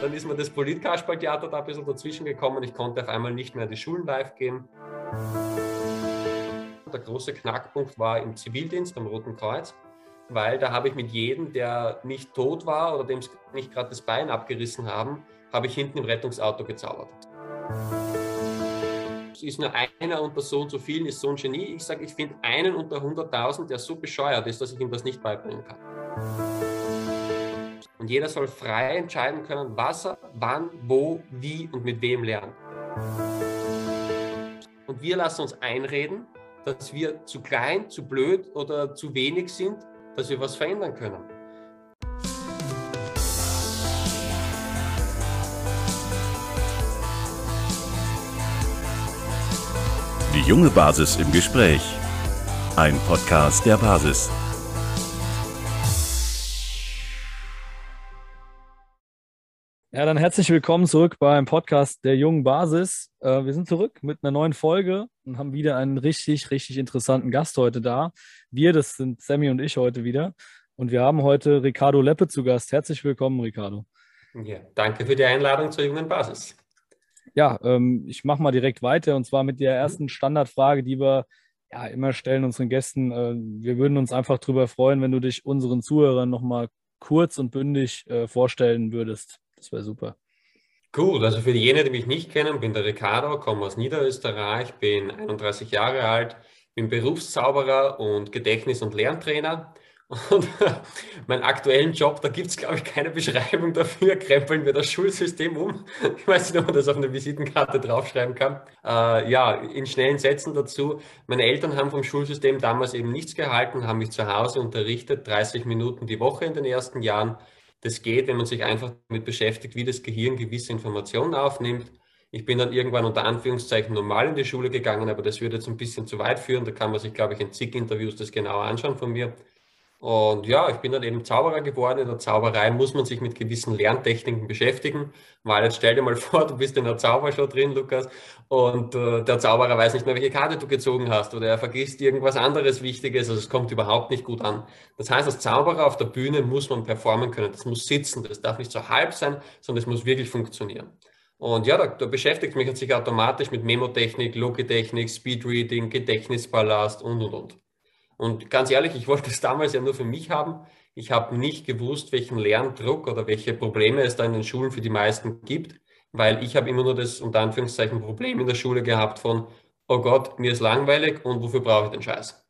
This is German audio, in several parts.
Dann ist mir das Politkasperltheater da ein bisschen dazwischen gekommen. Ich konnte auf einmal nicht mehr in die Schulen live gehen. Der große Knackpunkt war im Zivildienst beim Roten Kreuz, weil da habe ich mit jedem, der nicht tot war oder dem nicht gerade das Bein abgerissen haben, habe ich hinten im Rettungsauto gezaubert. Es ist nur einer unter so und so vielen, ist so ein Genie. Ich sage, ich finde einen unter 100.000, der so bescheuert ist, dass ich ihm das nicht beibringen kann. Und jeder soll frei entscheiden können, was er, wann, wo, wie und mit wem lernt. Und wir lassen uns einreden, dass wir zu klein, zu blöd oder zu wenig sind, dass wir was verändern können. Die junge Basis im Gespräch. Ein Podcast der Basis. Ja, dann herzlich willkommen zurück beim Podcast der jungen Basis. Äh, wir sind zurück mit einer neuen Folge und haben wieder einen richtig, richtig interessanten Gast heute da. Wir, das sind Sammy und ich heute wieder. Und wir haben heute Ricardo Leppe zu Gast. Herzlich willkommen, Ricardo. Ja, danke für die Einladung zur jungen Basis. Ja, ähm, ich mache mal direkt weiter und zwar mit der ersten Standardfrage, die wir ja immer stellen unseren Gästen. Äh, wir würden uns einfach darüber freuen, wenn du dich unseren Zuhörern nochmal kurz und bündig äh, vorstellen würdest. Das wäre super. Gut, also für diejenigen, die mich nicht kennen, bin der Ricardo, komme aus Niederösterreich, bin 31 Jahre alt, bin Berufszauberer und Gedächtnis- und Lerntrainer. Und meinen aktuellen Job, da gibt es, glaube ich, keine Beschreibung dafür. Krempeln wir das Schulsystem um. Ich weiß nicht, ob man das auf eine Visitenkarte draufschreiben kann. Äh, ja, in schnellen Sätzen dazu. Meine Eltern haben vom Schulsystem damals eben nichts gehalten, haben mich zu Hause unterrichtet, 30 Minuten die Woche in den ersten Jahren. Das geht, wenn man sich einfach damit beschäftigt, wie das Gehirn gewisse Informationen aufnimmt. Ich bin dann irgendwann unter Anführungszeichen normal in die Schule gegangen, aber das würde jetzt ein bisschen zu weit führen. Da kann man sich, glaube ich, in zig Interviews das genauer anschauen von mir. Und ja, ich bin dann eben Zauberer geworden. In der Zauberei muss man sich mit gewissen Lerntechniken beschäftigen, weil jetzt stell dir mal vor, du bist in der Zaubershow drin, Lukas, und äh, der Zauberer weiß nicht mehr, welche Karte du gezogen hast oder er vergisst irgendwas anderes Wichtiges. Also es kommt überhaupt nicht gut an. Das heißt, als Zauberer auf der Bühne muss man performen können. Das muss sitzen. Das darf nicht so halb sein, sondern es muss wirklich funktionieren. Und ja, da, da beschäftigt mich sich automatisch mit Memotechnik, Logitechnik, Speedreading, Gedächtnispalast und, und, und. Und ganz ehrlich, ich wollte es damals ja nur für mich haben. Ich habe nicht gewusst, welchen Lerndruck oder welche Probleme es da in den Schulen für die meisten gibt, weil ich habe immer nur das unter Anführungszeichen Problem in der Schule gehabt von, oh Gott, mir ist langweilig und wofür brauche ich den Scheiß?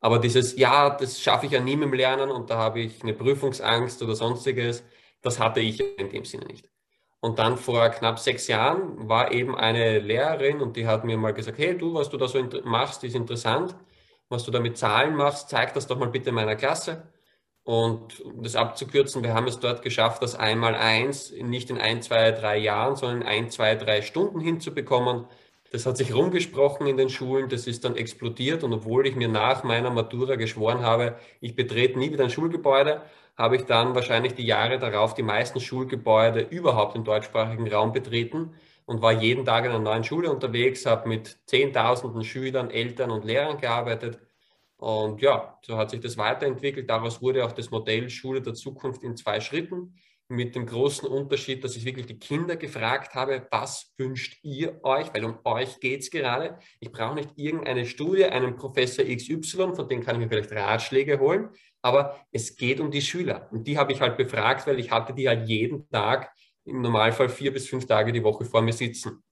Aber dieses, ja, das schaffe ich ja nie mit dem Lernen und da habe ich eine Prüfungsangst oder sonstiges, das hatte ich in dem Sinne nicht. Und dann vor knapp sechs Jahren war eben eine Lehrerin und die hat mir mal gesagt, hey du, was du da so machst, ist interessant was du da mit Zahlen machst, zeig das doch mal bitte meiner Klasse. Und um das abzukürzen, wir haben es dort geschafft, das einmal eins nicht in ein, zwei, drei Jahren, sondern in ein, zwei, drei Stunden hinzubekommen. Das hat sich rumgesprochen in den Schulen, das ist dann explodiert. Und obwohl ich mir nach meiner Matura geschworen habe, ich betrete nie wieder ein Schulgebäude, habe ich dann wahrscheinlich die Jahre darauf die meisten Schulgebäude überhaupt im deutschsprachigen Raum betreten und war jeden Tag in einer neuen Schule unterwegs, habe mit Zehntausenden Schülern, Eltern und Lehrern gearbeitet. Und ja, so hat sich das weiterentwickelt. Daraus wurde auch das Modell Schule der Zukunft in zwei Schritten mit dem großen Unterschied, dass ich wirklich die Kinder gefragt habe, was wünscht ihr euch, weil um euch geht es gerade. Ich brauche nicht irgendeine Studie, einen Professor XY, von dem kann ich mir vielleicht Ratschläge holen, aber es geht um die Schüler. Und die habe ich halt befragt, weil ich hatte die halt jeden Tag im Normalfall vier bis fünf Tage die Woche vor mir sitzen.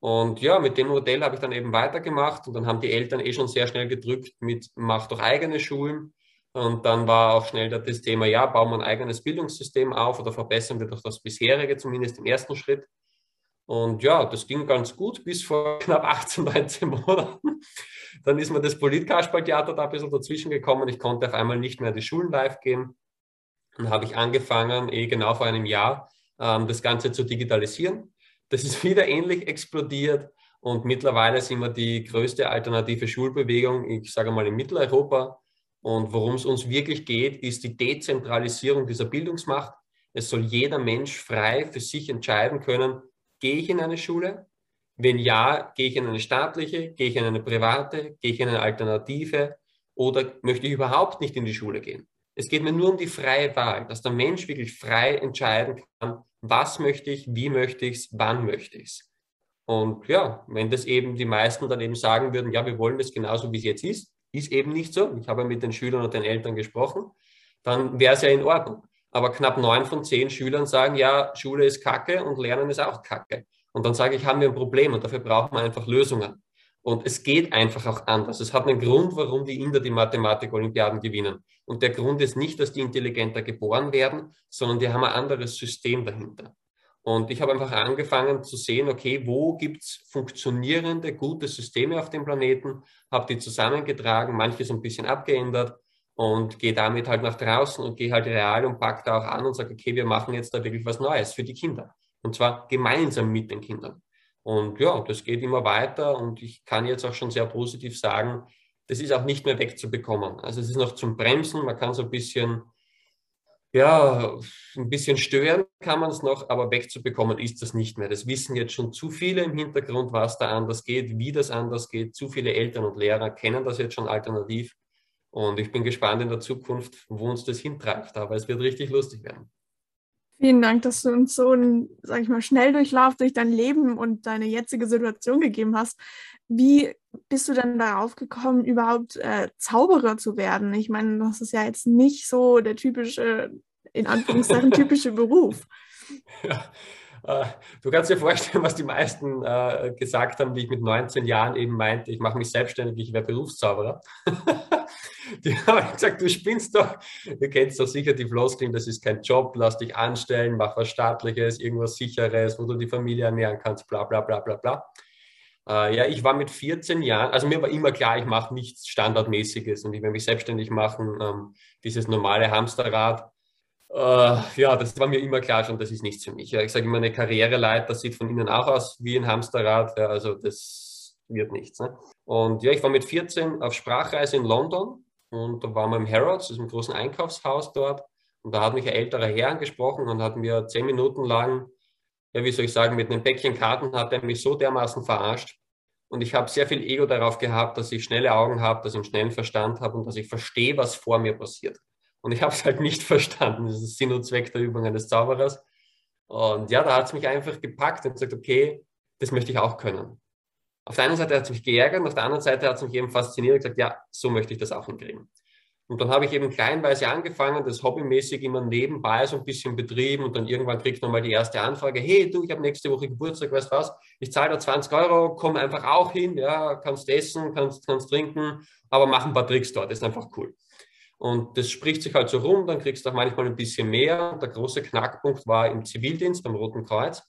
Und ja, mit dem Modell habe ich dann eben weitergemacht und dann haben die Eltern eh schon sehr schnell gedrückt mit, mach doch eigene Schulen. Und dann war auch schnell das Thema, ja, bauen wir ein eigenes Bildungssystem auf oder verbessern wir doch das bisherige, zumindest im ersten Schritt. Und ja, das ging ganz gut bis vor knapp 18, 19 Monaten. Dann ist mir das Politkasperltheater da ein bisschen dazwischen gekommen. Ich konnte auf einmal nicht mehr die Schulen live gehen. Dann habe ich angefangen, eh genau vor einem Jahr, das Ganze zu digitalisieren. Das ist wieder ähnlich explodiert und mittlerweile sind wir die größte alternative Schulbewegung, ich sage mal in Mitteleuropa. Und worum es uns wirklich geht, ist die Dezentralisierung dieser Bildungsmacht. Es soll jeder Mensch frei für sich entscheiden können, gehe ich in eine Schule? Wenn ja, gehe ich in eine staatliche, gehe ich in eine private, gehe ich in eine alternative oder möchte ich überhaupt nicht in die Schule gehen? Es geht mir nur um die freie Wahl, dass der Mensch wirklich frei entscheiden kann, was möchte ich, wie möchte ich es, wann möchte ich es. Und ja, wenn das eben die meisten dann eben sagen würden, ja, wir wollen das genauso, wie es jetzt ist, ist eben nicht so. Ich habe mit den Schülern und den Eltern gesprochen, dann wäre es ja in Ordnung. Aber knapp neun von zehn Schülern sagen, ja, Schule ist Kacke und Lernen ist auch Kacke. Und dann sage ich, haben wir ein Problem und dafür brauchen wir einfach Lösungen. Und es geht einfach auch anders. Es hat einen Grund, warum die Inder die Mathematik-Olympiaden gewinnen. Und der Grund ist nicht, dass die intelligenter geboren werden, sondern die haben ein anderes System dahinter. Und ich habe einfach angefangen zu sehen, okay, wo gibt es funktionierende, gute Systeme auf dem Planeten, habe die zusammengetragen, manches ein bisschen abgeändert und gehe damit halt nach draußen und gehe halt real und pack da auch an und sage, okay, wir machen jetzt da wirklich was Neues für die Kinder. Und zwar gemeinsam mit den Kindern. Und ja, das geht immer weiter und ich kann jetzt auch schon sehr positiv sagen, das ist auch nicht mehr wegzubekommen. Also es ist noch zum Bremsen, man kann so ein bisschen, ja, ein bisschen stören kann man es noch, aber wegzubekommen ist das nicht mehr. Das wissen jetzt schon zu viele im Hintergrund, was da anders geht, wie das anders geht. Zu viele Eltern und Lehrer kennen das jetzt schon alternativ. Und ich bin gespannt in der Zukunft, wo uns das hintreibt. Aber es wird richtig lustig werden. Vielen Dank, dass du uns so einen, sag ich mal, Schnelldurchlauf durch dein Leben und deine jetzige Situation gegeben hast. Wie bist du denn darauf gekommen, überhaupt äh, Zauberer zu werden? Ich meine, das ist ja jetzt nicht so der typische, in Anführungszeichen, typische Beruf. Ja. Äh, du kannst dir vorstellen, was die meisten äh, gesagt haben, wie ich mit 19 Jahren eben meinte, ich mache mich selbstständig, ich wäre Berufszauberer. die haben gesagt, du spinnst doch. Du kennst doch sicher die Floskeln, das ist kein Job, lass dich anstellen, mach was Staatliches, irgendwas Sicheres, wo du die Familie ernähren kannst, bla bla bla bla bla. Äh, ja, ich war mit 14 Jahren, also mir war immer klar, ich mache nichts Standardmäßiges und ich will mich selbstständig machen, ähm, dieses normale Hamsterrad. Äh, ja, das war mir immer klar schon, das ist nichts für mich. Ja, ich sage immer, eine Karriereleiter sieht von innen auch aus wie ein Hamsterrad, ja, also das wird nichts. Ne? Und ja, ich war mit 14 auf Sprachreise in London und da waren wir im Harrods, ein großes Einkaufshaus dort. Und da hat mich ein älterer Herr angesprochen und hat mir zehn Minuten lang, ja, wie soll ich sagen, mit einem Päckchen Karten hat er mich so dermaßen verarscht. Und ich habe sehr viel Ego darauf gehabt, dass ich schnelle Augen habe, dass ich einen schnellen Verstand habe und dass ich verstehe, was vor mir passiert. Und ich habe es halt nicht verstanden. Das ist Sinn und Zweck der Übungen des Zauberers. Und ja, da hat es mich einfach gepackt und gesagt, okay, das möchte ich auch können. Auf der einen Seite hat es mich geärgert, auf der anderen Seite hat es mich eben fasziniert und gesagt, ja, so möchte ich das auch hinkriegen. Und dann habe ich eben kleinweise angefangen, das hobbymäßig immer nebenbei so ein bisschen betrieben und dann irgendwann kriegt man mal die erste Anfrage, hey du, ich habe nächste Woche Geburtstag, weißt du was, ich zahle da 20 Euro, komm einfach auch hin, ja, kannst essen, kannst, kannst trinken, aber mach ein paar Tricks dort, das ist einfach cool. Und das spricht sich halt so rum, dann kriegst du auch manchmal ein bisschen mehr. Der große Knackpunkt war im Zivildienst beim Roten Kreuz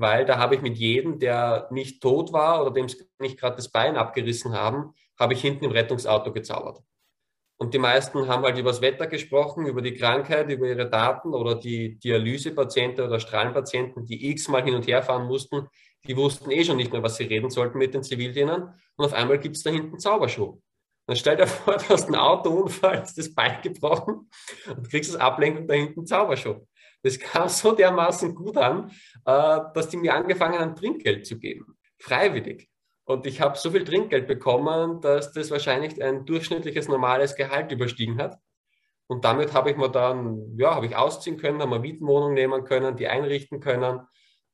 weil da habe ich mit jedem, der nicht tot war oder dem nicht gerade das Bein abgerissen haben, habe ich hinten im Rettungsauto gezaubert. Und die meisten haben halt über das Wetter gesprochen, über die Krankheit, über ihre Daten oder die Dialysepatienten oder Strahlenpatienten, die x-mal hin und her fahren mussten, die wussten eh schon nicht mehr, was sie reden sollten mit den Zivildienern. Und auf einmal gibt es da hinten Zauberschuh. Dann stell dir vor, du hast einen Autounfall, hast das Bein gebrochen und kriegst das Ablenkung da hinten Zauberschuh. Das kam so dermaßen gut an, äh, dass die mir angefangen haben, Trinkgeld zu geben. Freiwillig. Und ich habe so viel Trinkgeld bekommen, dass das wahrscheinlich ein durchschnittliches normales Gehalt überstiegen hat. Und damit habe ich mir dann, ja, habe ich ausziehen können, habe eine Mietenwohnung nehmen können, die einrichten können.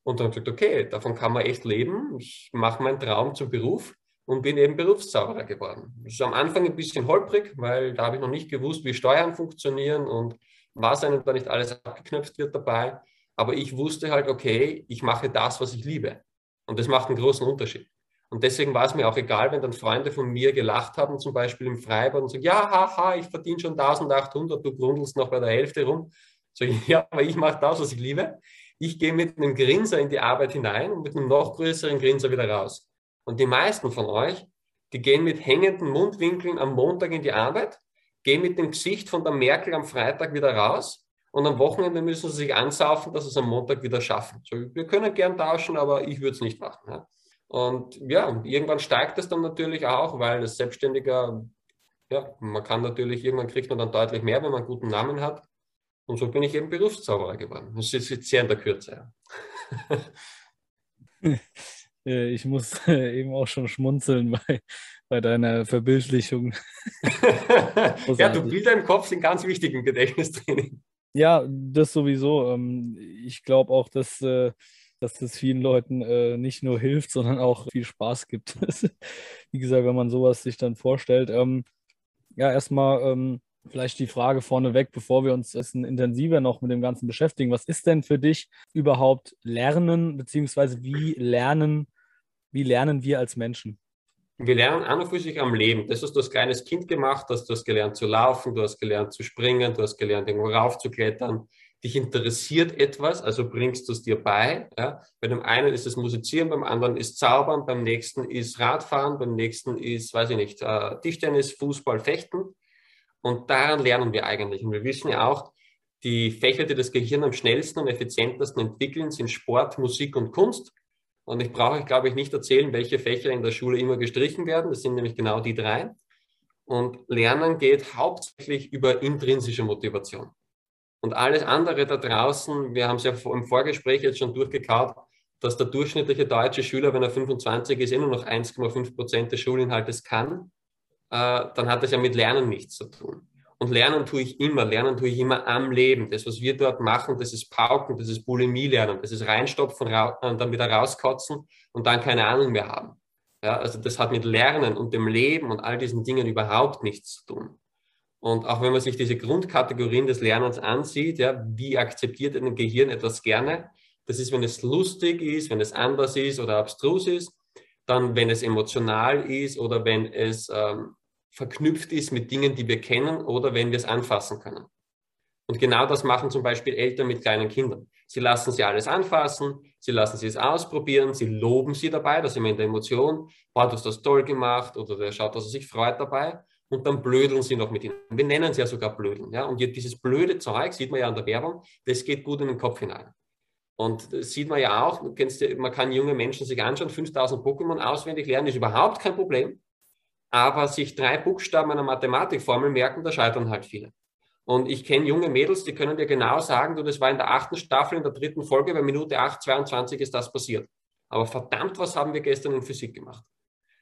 Und dann gesagt, okay, davon kann man echt leben. Ich mache meinen Traum zum Beruf und bin eben Berufszauberer geworden. Das ist am Anfang ein bisschen holprig, weil da habe ich noch nicht gewusst, wie Steuern funktionieren und was einem da nicht alles abgeknöpft wird dabei. Aber ich wusste halt, okay, ich mache das, was ich liebe. Und das macht einen großen Unterschied. Und deswegen war es mir auch egal, wenn dann Freunde von mir gelacht haben, zum Beispiel im Freibad und sagen, ja, haha, ich verdiene schon 1800, du grundelst noch bei der Hälfte rum. So, ja, aber ich mache das, was ich liebe. Ich gehe mit einem Grinser in die Arbeit hinein und mit einem noch größeren Grinser wieder raus. Und die meisten von euch, die gehen mit hängenden Mundwinkeln am Montag in die Arbeit gehen mit dem Gesicht von der Merkel am Freitag wieder raus und am Wochenende müssen sie sich ansaufen, dass sie es am Montag wieder schaffen. So, wir können gern tauschen, aber ich würde es nicht machen. Ja. Und ja, irgendwann steigt es dann natürlich auch, weil als Selbstständiger, ja, man kann natürlich, irgendwann kriegt man dann deutlich mehr, wenn man einen guten Namen hat. Und so bin ich eben Berufszauberer geworden. Das ist jetzt sehr in der Kürze. Ja. ich muss eben auch schon schmunzeln, weil bei deiner Verbildlichung. ja, du Bilder im Kopf sind ganz wichtig im Gedächtnistraining. Ja, das sowieso. Ähm, ich glaube auch, dass, äh, dass das vielen Leuten äh, nicht nur hilft, sondern auch viel Spaß gibt. Wie gesagt, wenn man sowas sich dann vorstellt. Ähm, ja, erstmal ähm, vielleicht die Frage vorneweg, bevor wir uns intensiver noch mit dem Ganzen beschäftigen. Was ist denn für dich überhaupt Lernen, beziehungsweise wie lernen, wie lernen wir als Menschen? Wir lernen an und für sich am Leben. Das hast du als kleines Kind gemacht, hast du hast gelernt zu laufen, du hast gelernt zu springen, du hast gelernt, irgendwo raufzuklettern. Dich interessiert etwas, also bringst du es dir bei. Ja? Bei dem einen ist es Musizieren, beim anderen ist Zaubern, beim nächsten ist Radfahren, beim nächsten ist, weiß ich nicht, äh, Tischtennis, Fußball, Fechten. Und daran lernen wir eigentlich. Und wir wissen ja auch, die Fächer, die das Gehirn am schnellsten und effizientesten entwickeln, sind Sport, Musik und Kunst. Und ich brauche, glaube ich, nicht erzählen, welche Fächer in der Schule immer gestrichen werden. Das sind nämlich genau die drei. Und Lernen geht hauptsächlich über intrinsische Motivation. Und alles andere da draußen, wir haben es ja im Vorgespräch jetzt schon durchgekaut, dass der durchschnittliche deutsche Schüler, wenn er 25 ist, immer noch 1,5 Prozent des Schulinhaltes kann, äh, dann hat das ja mit Lernen nichts zu tun. Und lernen tue ich immer. Lernen tue ich immer am Leben. Das, was wir dort machen, das ist Pauken, das ist Bulimie lernen, das ist reinstopfen und dann wieder rauskotzen und dann keine Ahnung mehr haben. Ja, also das hat mit Lernen und dem Leben und all diesen Dingen überhaupt nichts zu tun. Und auch wenn man sich diese Grundkategorien des Lernens ansieht, ja, wie akzeptiert ein Gehirn etwas gerne? Das ist, wenn es lustig ist, wenn es anders ist oder abstrus ist, dann wenn es emotional ist oder wenn es ähm, verknüpft ist mit Dingen, die wir kennen oder wenn wir es anfassen können. Und genau das machen zum Beispiel Eltern mit kleinen Kindern. Sie lassen sie alles anfassen, sie lassen sie es ausprobieren, sie loben sie dabei, das ist immer in der Emotion, boah, du hast das toll gemacht oder der schaut, dass er sich freut dabei und dann blödeln sie noch mit ihnen. Wir nennen es ja sogar blödeln. Ja? Und dieses blöde Zeug, sieht man ja an der Werbung, das geht gut in den Kopf hinein. Und das sieht man ja auch, man kann junge Menschen sich anschauen, 5000 Pokémon auswendig lernen, ist überhaupt kein Problem aber sich drei Buchstaben einer Mathematikformel merken, da scheitern halt viele. Und ich kenne junge Mädels, die können dir genau sagen, du, das war in der achten Staffel, in der dritten Folge, bei Minute 8, 22 ist das passiert. Aber verdammt, was haben wir gestern in Physik gemacht?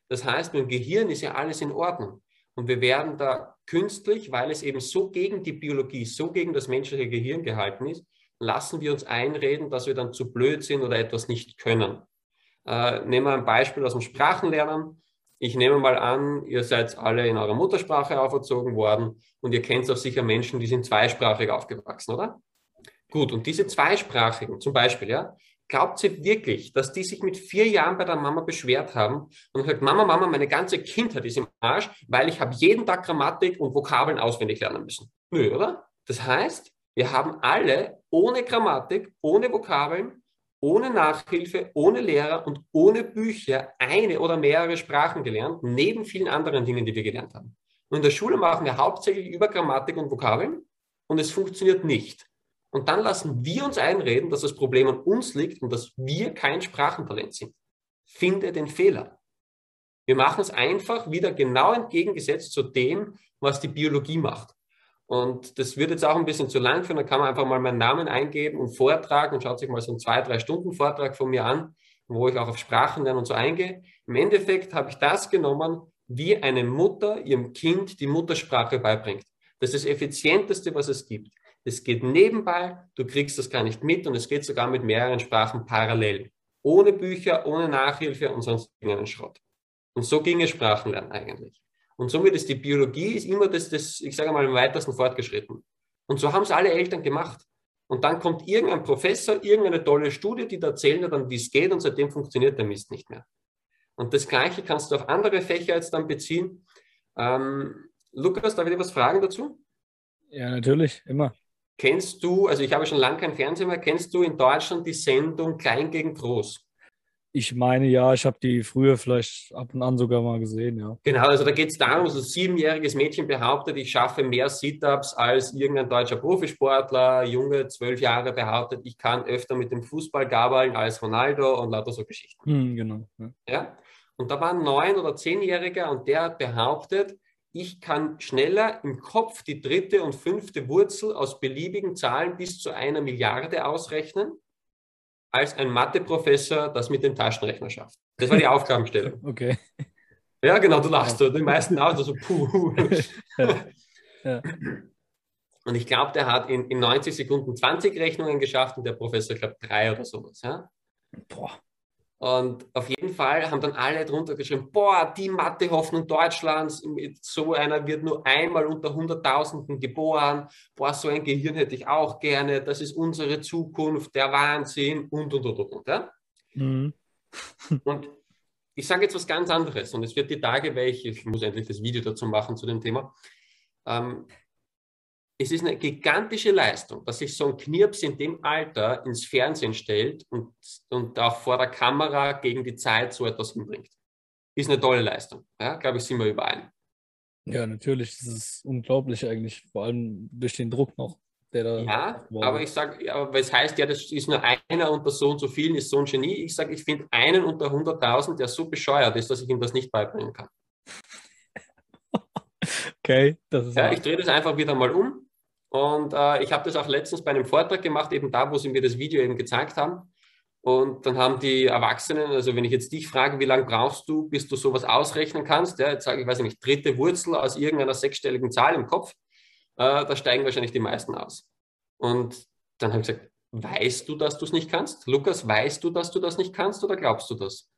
Das heißt, mit dem Gehirn ist ja alles in Ordnung. Und wir werden da künstlich, weil es eben so gegen die Biologie, so gegen das menschliche Gehirn gehalten ist, lassen wir uns einreden, dass wir dann zu blöd sind oder etwas nicht können. Äh, nehmen wir ein Beispiel aus dem Sprachenlernen. Ich nehme mal an, ihr seid alle in eurer Muttersprache auferzogen worden und ihr kennt auch sicher Menschen, die sind zweisprachig aufgewachsen, oder? Gut, und diese Zweisprachigen zum Beispiel, ja, glaubt ihr wirklich, dass die sich mit vier Jahren bei der Mama beschwert haben und gesagt, Mama, Mama, meine ganze Kindheit ist im Arsch, weil ich habe jeden Tag Grammatik und Vokabeln auswendig lernen müssen? Nö, oder? Das heißt, wir haben alle ohne Grammatik, ohne Vokabeln ohne Nachhilfe, ohne Lehrer und ohne Bücher eine oder mehrere Sprachen gelernt, neben vielen anderen Dingen, die wir gelernt haben. Und in der Schule machen wir hauptsächlich über Grammatik und Vokabeln und es funktioniert nicht. Und dann lassen wir uns einreden, dass das Problem an uns liegt und dass wir kein Sprachentalent sind. Finde den Fehler. Wir machen es einfach wieder genau entgegengesetzt zu dem, was die Biologie macht. Und das wird jetzt auch ein bisschen zu lang führen. Da kann man einfach mal meinen Namen eingeben und vortragen und schaut sich mal so einen zwei, drei Stunden Vortrag von mir an, wo ich auch auf Sprachen lernen und so eingehe. Im Endeffekt habe ich das genommen, wie eine Mutter ihrem Kind die Muttersprache beibringt. Das ist das Effizienteste, was es gibt. Es geht nebenbei, du kriegst das gar nicht mit und es geht sogar mit mehreren Sprachen parallel. Ohne Bücher, ohne Nachhilfe und sonst irgendeinen Schrott. Und so ging es Sprachenlernen eigentlich. Und somit ist die Biologie ist immer das, das ich sage mal, am weitesten fortgeschritten. Und so haben es alle Eltern gemacht. Und dann kommt irgendein Professor, irgendeine tolle Studie, die da erzählen dann, wie es geht, und seitdem funktioniert der Mist nicht mehr. Und das Gleiche kannst du auf andere Fächer jetzt dann beziehen. Ähm, Lukas, darf ich dir was fragen dazu? Ja, natürlich, immer. Kennst du, also ich habe schon lange kein Fernsehen mehr, kennst du in Deutschland die Sendung Klein gegen Groß? Ich meine ja, ich habe die früher vielleicht ab und an sogar mal gesehen, ja. Genau, also da geht es darum, dass ein siebenjähriges Mädchen behauptet, ich schaffe mehr Sit-Ups als irgendein deutscher Profisportler. Junge, zwölf Jahre behauptet, ich kann öfter mit dem Fußball gabeln als Ronaldo und lauter so Geschichten. Hm, genau. Ja. ja. Und da war ein neun- oder zehnjähriger und der hat behauptet, ich kann schneller im Kopf die dritte und fünfte Wurzel aus beliebigen Zahlen bis zu einer Milliarde ausrechnen als ein Mathe-Professor das mit dem Taschenrechner schafft. Das war die Aufgabenstellung. Okay. Ja, genau, du lachst so. Die meisten auch so, puh. ja. Ja. Und ich glaube, der hat in, in 90 Sekunden 20 Rechnungen geschafft und der Professor, ich glaube, drei oder sowas. Ja? Boah. Und auf jeden Fall haben dann alle drunter geschrieben, boah, die Mathe-Hoffnung Deutschlands, so einer wird nur einmal unter Hunderttausenden geboren, boah, so ein Gehirn hätte ich auch gerne, das ist unsere Zukunft, der Wahnsinn und, und, und, und. Ja? Mhm. und ich sage jetzt was ganz anderes und es wird die Tage, weil ich, ich muss endlich das Video dazu machen zu dem Thema, ähm, es ist eine gigantische Leistung, dass sich so ein Knirps in dem Alter ins Fernsehen stellt und, und auch vor der Kamera gegen die Zeit so etwas hinbringt. Ist eine tolle Leistung. Ja, glaube ich, sind wir überein. Ja, natürlich. Das ist unglaublich eigentlich, vor allem durch den Druck noch. Der da ja, aber ich sage, ja, aber es heißt ja, das ist nur einer unter so und so vielen, ist so ein Genie. Ich sage, ich finde einen unter 100.000, der so bescheuert ist, dass ich ihm das nicht beibringen kann. Okay, das ist. Ja, ich drehe das einfach wieder mal um. Und äh, ich habe das auch letztens bei einem Vortrag gemacht, eben da, wo sie mir das Video eben gezeigt haben. Und dann haben die Erwachsenen, also wenn ich jetzt dich frage, wie lange brauchst du, bis du sowas ausrechnen kannst, ja, jetzt sage ich, weiß ich nicht, dritte Wurzel aus irgendeiner sechsstelligen Zahl im Kopf, äh, da steigen wahrscheinlich die meisten aus. Und dann habe ich gesagt, weißt du, dass du es nicht kannst? Lukas, weißt du, dass du das nicht kannst oder glaubst du das?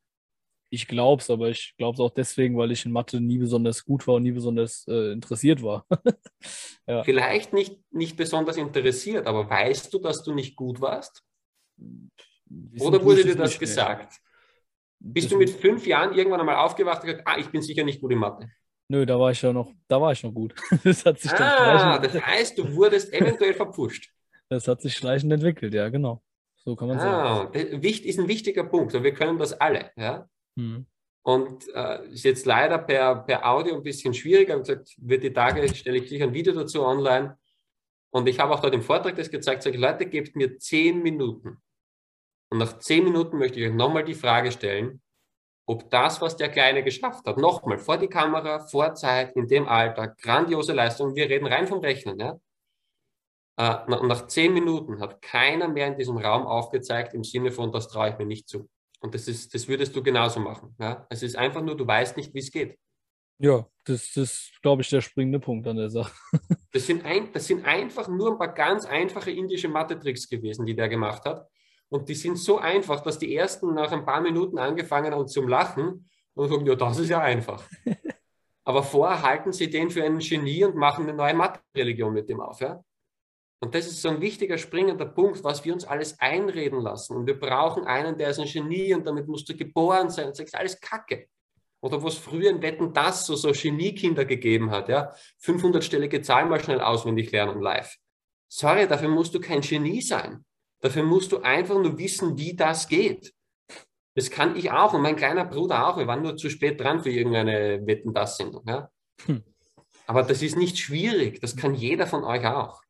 Ich glaube es, aber ich glaube es auch deswegen, weil ich in Mathe nie besonders gut war und nie besonders äh, interessiert war. ja. Vielleicht nicht, nicht besonders interessiert, aber weißt du, dass du nicht gut warst? Wissen Oder wurde dir das gesagt? Mehr. Bist das du mit fünf Jahren irgendwann einmal aufgewacht und gesagt, ah, ich bin sicher nicht gut in Mathe? Nö, da war ich ja noch, da war ich noch gut. das hat sich ah, das heißt, du wurdest eventuell verpfuscht. Das hat sich schleichend entwickelt, ja, genau. So kann man ah, sagen. Ist ein wichtiger Punkt. Wir können das alle. Ja? Mhm. Und äh, ist jetzt leider per, per Audio ein bisschen schwieriger. Ich gesagt, wird die Tage stelle ich sicher ein Video dazu online. Und ich habe auch dort im Vortrag das gezeigt, sage, Leute, gebt mir zehn Minuten. Und nach zehn Minuten möchte ich euch nochmal die Frage stellen, ob das, was der Kleine geschafft hat, nochmal vor die Kamera, vor Zeit, in dem Alter, grandiose Leistung, wir reden rein vom Rechnen, ja? Äh, nach zehn Minuten hat keiner mehr in diesem Raum aufgezeigt im Sinne von, das traue ich mir nicht zu. Und das, ist, das würdest du genauso machen. Ja? Es ist einfach nur, du weißt nicht, wie es geht. Ja, das ist, glaube ich, der springende Punkt an der Sache. das, sind ein, das sind einfach nur ein paar ganz einfache indische Mathe-Tricks gewesen, die der gemacht hat. Und die sind so einfach, dass die ersten nach ein paar Minuten angefangen haben zum Lachen und sagen, ja, das ist ja einfach. Aber vorher halten sie den für einen Genie und machen eine neue Mathe-Religion mit dem auf. Ja? Und das ist so ein wichtiger, springender Punkt, was wir uns alles einreden lassen. Und wir brauchen einen, der ist ein Genie und damit musst du geboren sein. Und sagst, alles Kacke. Oder wo es früher in Wetten das so, so Geniekinder gegeben hat, ja. 500-stellige Zahlen mal schnell auswendig lernen live. Sorry, dafür musst du kein Genie sein. Dafür musst du einfach nur wissen, wie das geht. Das kann ich auch und mein kleiner Bruder auch. Wir waren nur zu spät dran für irgendeine Wetten das Sendung, ja. Hm. Aber das ist nicht schwierig. Das kann jeder von euch auch.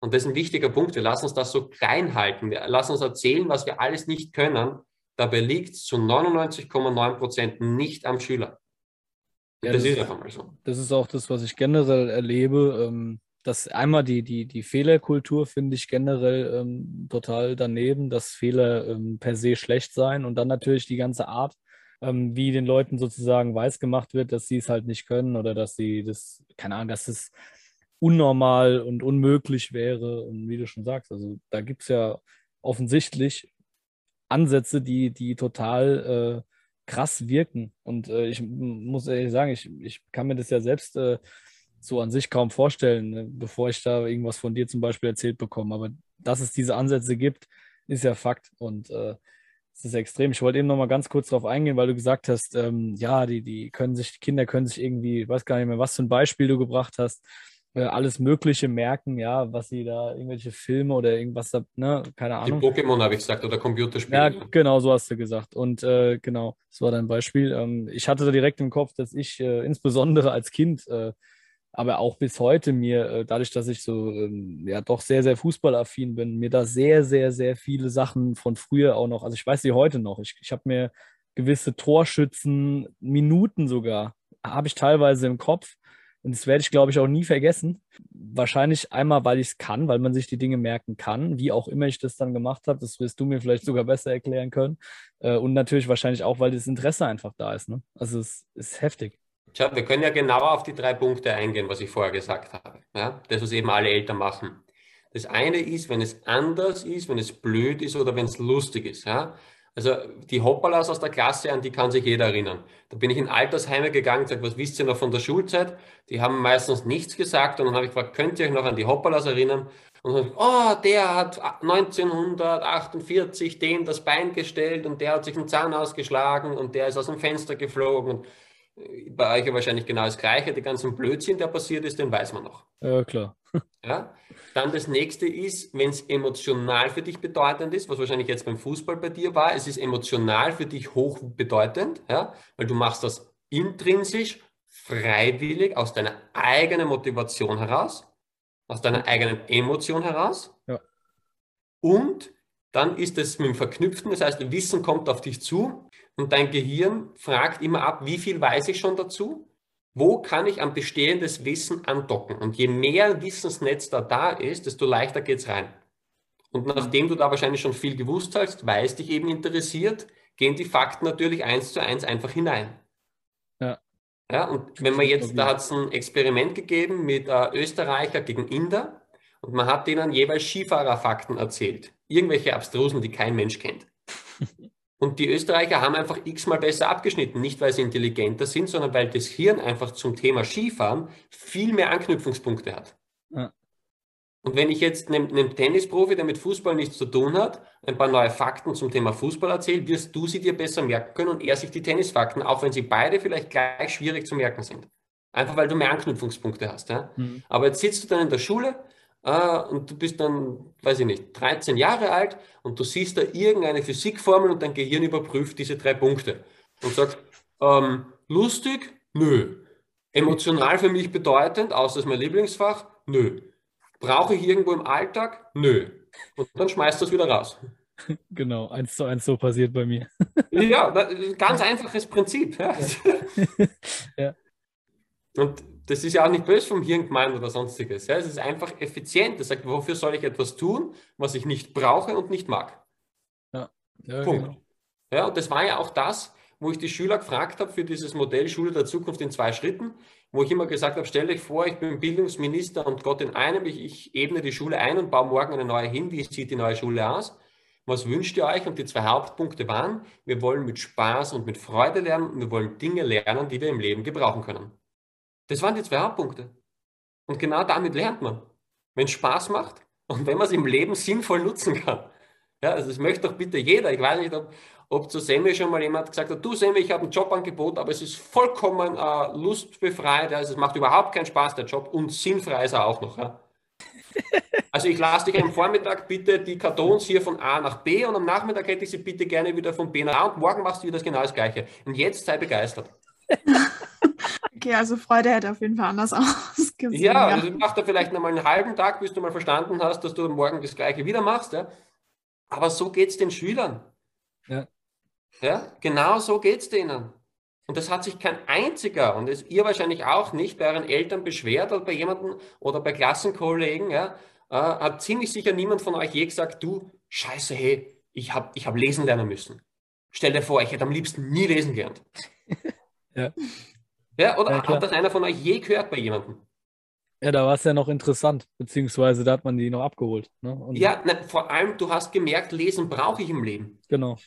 Und das ist ein wichtiger Punkt. Wir lassen uns das so klein halten. Wir lassen uns erzählen, was wir alles nicht können. Dabei liegt es zu 99,9 Prozent nicht am Schüler. Ja, das, das, ist einfach mal so. Das ist auch das, was ich generell erlebe. Ähm, dass einmal die, die, die Fehlerkultur finde ich generell ähm, total daneben, dass Fehler ähm, per se schlecht seien und dann natürlich die ganze Art, ähm, wie den Leuten sozusagen weiß gemacht wird, dass sie es halt nicht können oder dass sie das, keine Ahnung, dass es unnormal und unmöglich wäre. Und wie du schon sagst, also da gibt es ja offensichtlich Ansätze, die, die total äh, krass wirken. Und äh, ich muss ehrlich sagen, ich, ich kann mir das ja selbst äh, so an sich kaum vorstellen, ne, bevor ich da irgendwas von dir zum Beispiel erzählt bekomme. Aber dass es diese Ansätze gibt, ist ja Fakt. Und äh, es ist extrem. Ich wollte eben noch mal ganz kurz darauf eingehen, weil du gesagt hast, ähm, ja, die, die können sich, die Kinder können sich irgendwie, ich weiß gar nicht mehr, was für ein Beispiel du gebracht hast, alles Mögliche merken, ja, was sie da, irgendwelche Filme oder irgendwas da, ne, keine Ahnung. Die Pokémon habe ich gesagt oder Computerspiele. Ja, genau, so hast du gesagt. Und äh, genau, das war dein Beispiel. Ähm, ich hatte da direkt im Kopf, dass ich äh, insbesondere als Kind, äh, aber auch bis heute mir, äh, dadurch, dass ich so, ähm, ja, doch sehr, sehr fußballaffin bin, mir da sehr, sehr, sehr viele Sachen von früher auch noch, also ich weiß sie heute noch, ich, ich habe mir gewisse Torschützen, Minuten sogar, habe ich teilweise im Kopf und das werde ich, glaube ich, auch nie vergessen. Wahrscheinlich einmal, weil ich es kann, weil man sich die Dinge merken kann, wie auch immer ich das dann gemacht habe. Das wirst du mir vielleicht sogar besser erklären können. Äh, und natürlich wahrscheinlich auch, weil das Interesse einfach da ist. Ne? Also es ist heftig. Schau, wir können ja genauer auf die drei Punkte eingehen, was ich vorher gesagt habe. Ja? Das, was eben alle Eltern machen. Das eine ist, wenn es anders ist, wenn es blöd ist oder wenn es lustig ist. Ja? Also die Hoppalas aus der Klasse, an die kann sich jeder erinnern. Da bin ich in Altersheime gegangen und gesagt, was wisst ihr noch von der Schulzeit? Die haben meistens nichts gesagt und dann habe ich gefragt, könnt ihr euch noch an die Hoppalas erinnern? Und dann, oh, der hat 1948 dem das Bein gestellt und der hat sich einen Zahn ausgeschlagen und der ist aus dem Fenster geflogen. Und bei euch ja wahrscheinlich genau das Gleiche. Die ganzen Blödsinn, der passiert ist, den weiß man noch. Ja, klar. Ja? Dann das nächste ist, wenn es emotional für dich bedeutend ist, was wahrscheinlich jetzt beim Fußball bei dir war, es ist emotional für dich hochbedeutend, ja? weil du machst das intrinsisch, freiwillig, aus deiner eigenen Motivation heraus, aus deiner eigenen Emotion heraus. Ja. Und dann ist es mit dem Verknüpften, das heißt, Wissen kommt auf dich zu und dein Gehirn fragt immer ab, wie viel weiß ich schon dazu? Wo kann ich am bestehendes Wissen andocken? Und je mehr Wissensnetz da da ist, desto leichter geht es rein. Und nachdem du da wahrscheinlich schon viel gewusst hast, weil es dich eben interessiert, gehen die Fakten natürlich eins zu eins einfach hinein. Ja. Ja, und wenn man jetzt, da hat es ein Experiment gegeben mit äh, Österreicher gegen Inder und man hat denen jeweils Skifahrerfakten erzählt. Irgendwelche abstrusen, die kein Mensch kennt. Und die Österreicher haben einfach x-mal besser abgeschnitten. Nicht, weil sie intelligenter sind, sondern weil das Hirn einfach zum Thema Skifahren viel mehr Anknüpfungspunkte hat. Ja. Und wenn ich jetzt einem, einem, Tennisprofi, der mit Fußball nichts zu tun hat, ein paar neue Fakten zum Thema Fußball erzähle, wirst du sie dir besser merken können und er sich die Tennisfakten, auch wenn sie beide vielleicht gleich schwierig zu merken sind. Einfach weil du mehr Anknüpfungspunkte hast. Ja? Mhm. Aber jetzt sitzt du dann in der Schule äh, und du bist dann, weiß ich nicht, 13 Jahre alt und du siehst da irgendeine Physikformel und dein Gehirn überprüft diese drei Punkte und sagt, ähm, lustig? Nö. Emotional für mich bedeutend, außer das ist mein Lieblingsfach? Nö. Brauche ich irgendwo im Alltag? Nö. Und dann schmeißt du es wieder raus. Genau, eins zu eins so passiert bei mir. Ja, ganz einfaches Prinzip. Ja. ja. Und das ist ja auch nicht böse vom Hirn gemeint oder sonstiges. Ja. Es ist einfach effizient. Es sagt, wofür soll ich etwas tun, was ich nicht brauche und nicht mag? Ja. ja Punkt. Genau. Ja, und das war ja auch das, wo ich die Schüler gefragt habe für dieses Modell Schule der Zukunft in zwei Schritten, wo ich immer gesagt habe, stell euch vor, ich bin Bildungsminister und Gott in einem, ich, ich ebne die Schule ein und baue morgen eine neue hin. Wie sieht die neue Schule aus? Was wünscht ihr euch? Und die zwei Hauptpunkte waren, wir wollen mit Spaß und mit Freude lernen und wir wollen Dinge lernen, die wir im Leben gebrauchen können. Das waren die zwei Hauptpunkte. Und genau damit lernt man. Wenn es Spaß macht und wenn man es im Leben sinnvoll nutzen kann. Ja, also das möchte doch bitte jeder. Ich weiß nicht, ob, ob zu Semi schon mal jemand gesagt hat, du Semi, ich habe ein Jobangebot, aber es ist vollkommen äh, lustbefreit, also es macht überhaupt keinen Spaß, der Job, und sinnfrei ist er auch noch. Ja? Also ich lasse dich am Vormittag bitte die Kartons hier von A nach B und am Nachmittag hätte ich sie bitte gerne wieder von B nach A und morgen machst du wieder das genau das Gleiche. Und jetzt sei begeistert. Okay, also Freude hätte auf jeden Fall anders ausgesehen. Ja, ja. also mach da vielleicht nochmal einen halben Tag, bis du mal verstanden hast, dass du morgen das Gleiche wieder machst. Ja? Aber so geht es den Schülern. Ja. Ja, genau so geht es denen. Und das hat sich kein einziger, und das ihr wahrscheinlich auch nicht, bei euren Eltern beschwert oder bei jemandem oder bei Klassenkollegen, ja, äh, hat ziemlich sicher niemand von euch je gesagt, du, scheiße, hey, ich habe ich hab lesen lernen müssen. Stell dir vor, ich hätte am liebsten nie lesen gelernt. ja. Ja, oder ja, hat das einer von euch je gehört bei jemandem? Ja, da war es ja noch interessant, beziehungsweise da hat man die noch abgeholt. Ne? ja, na, vor allem, du hast gemerkt, lesen brauche ich im Leben. Genau.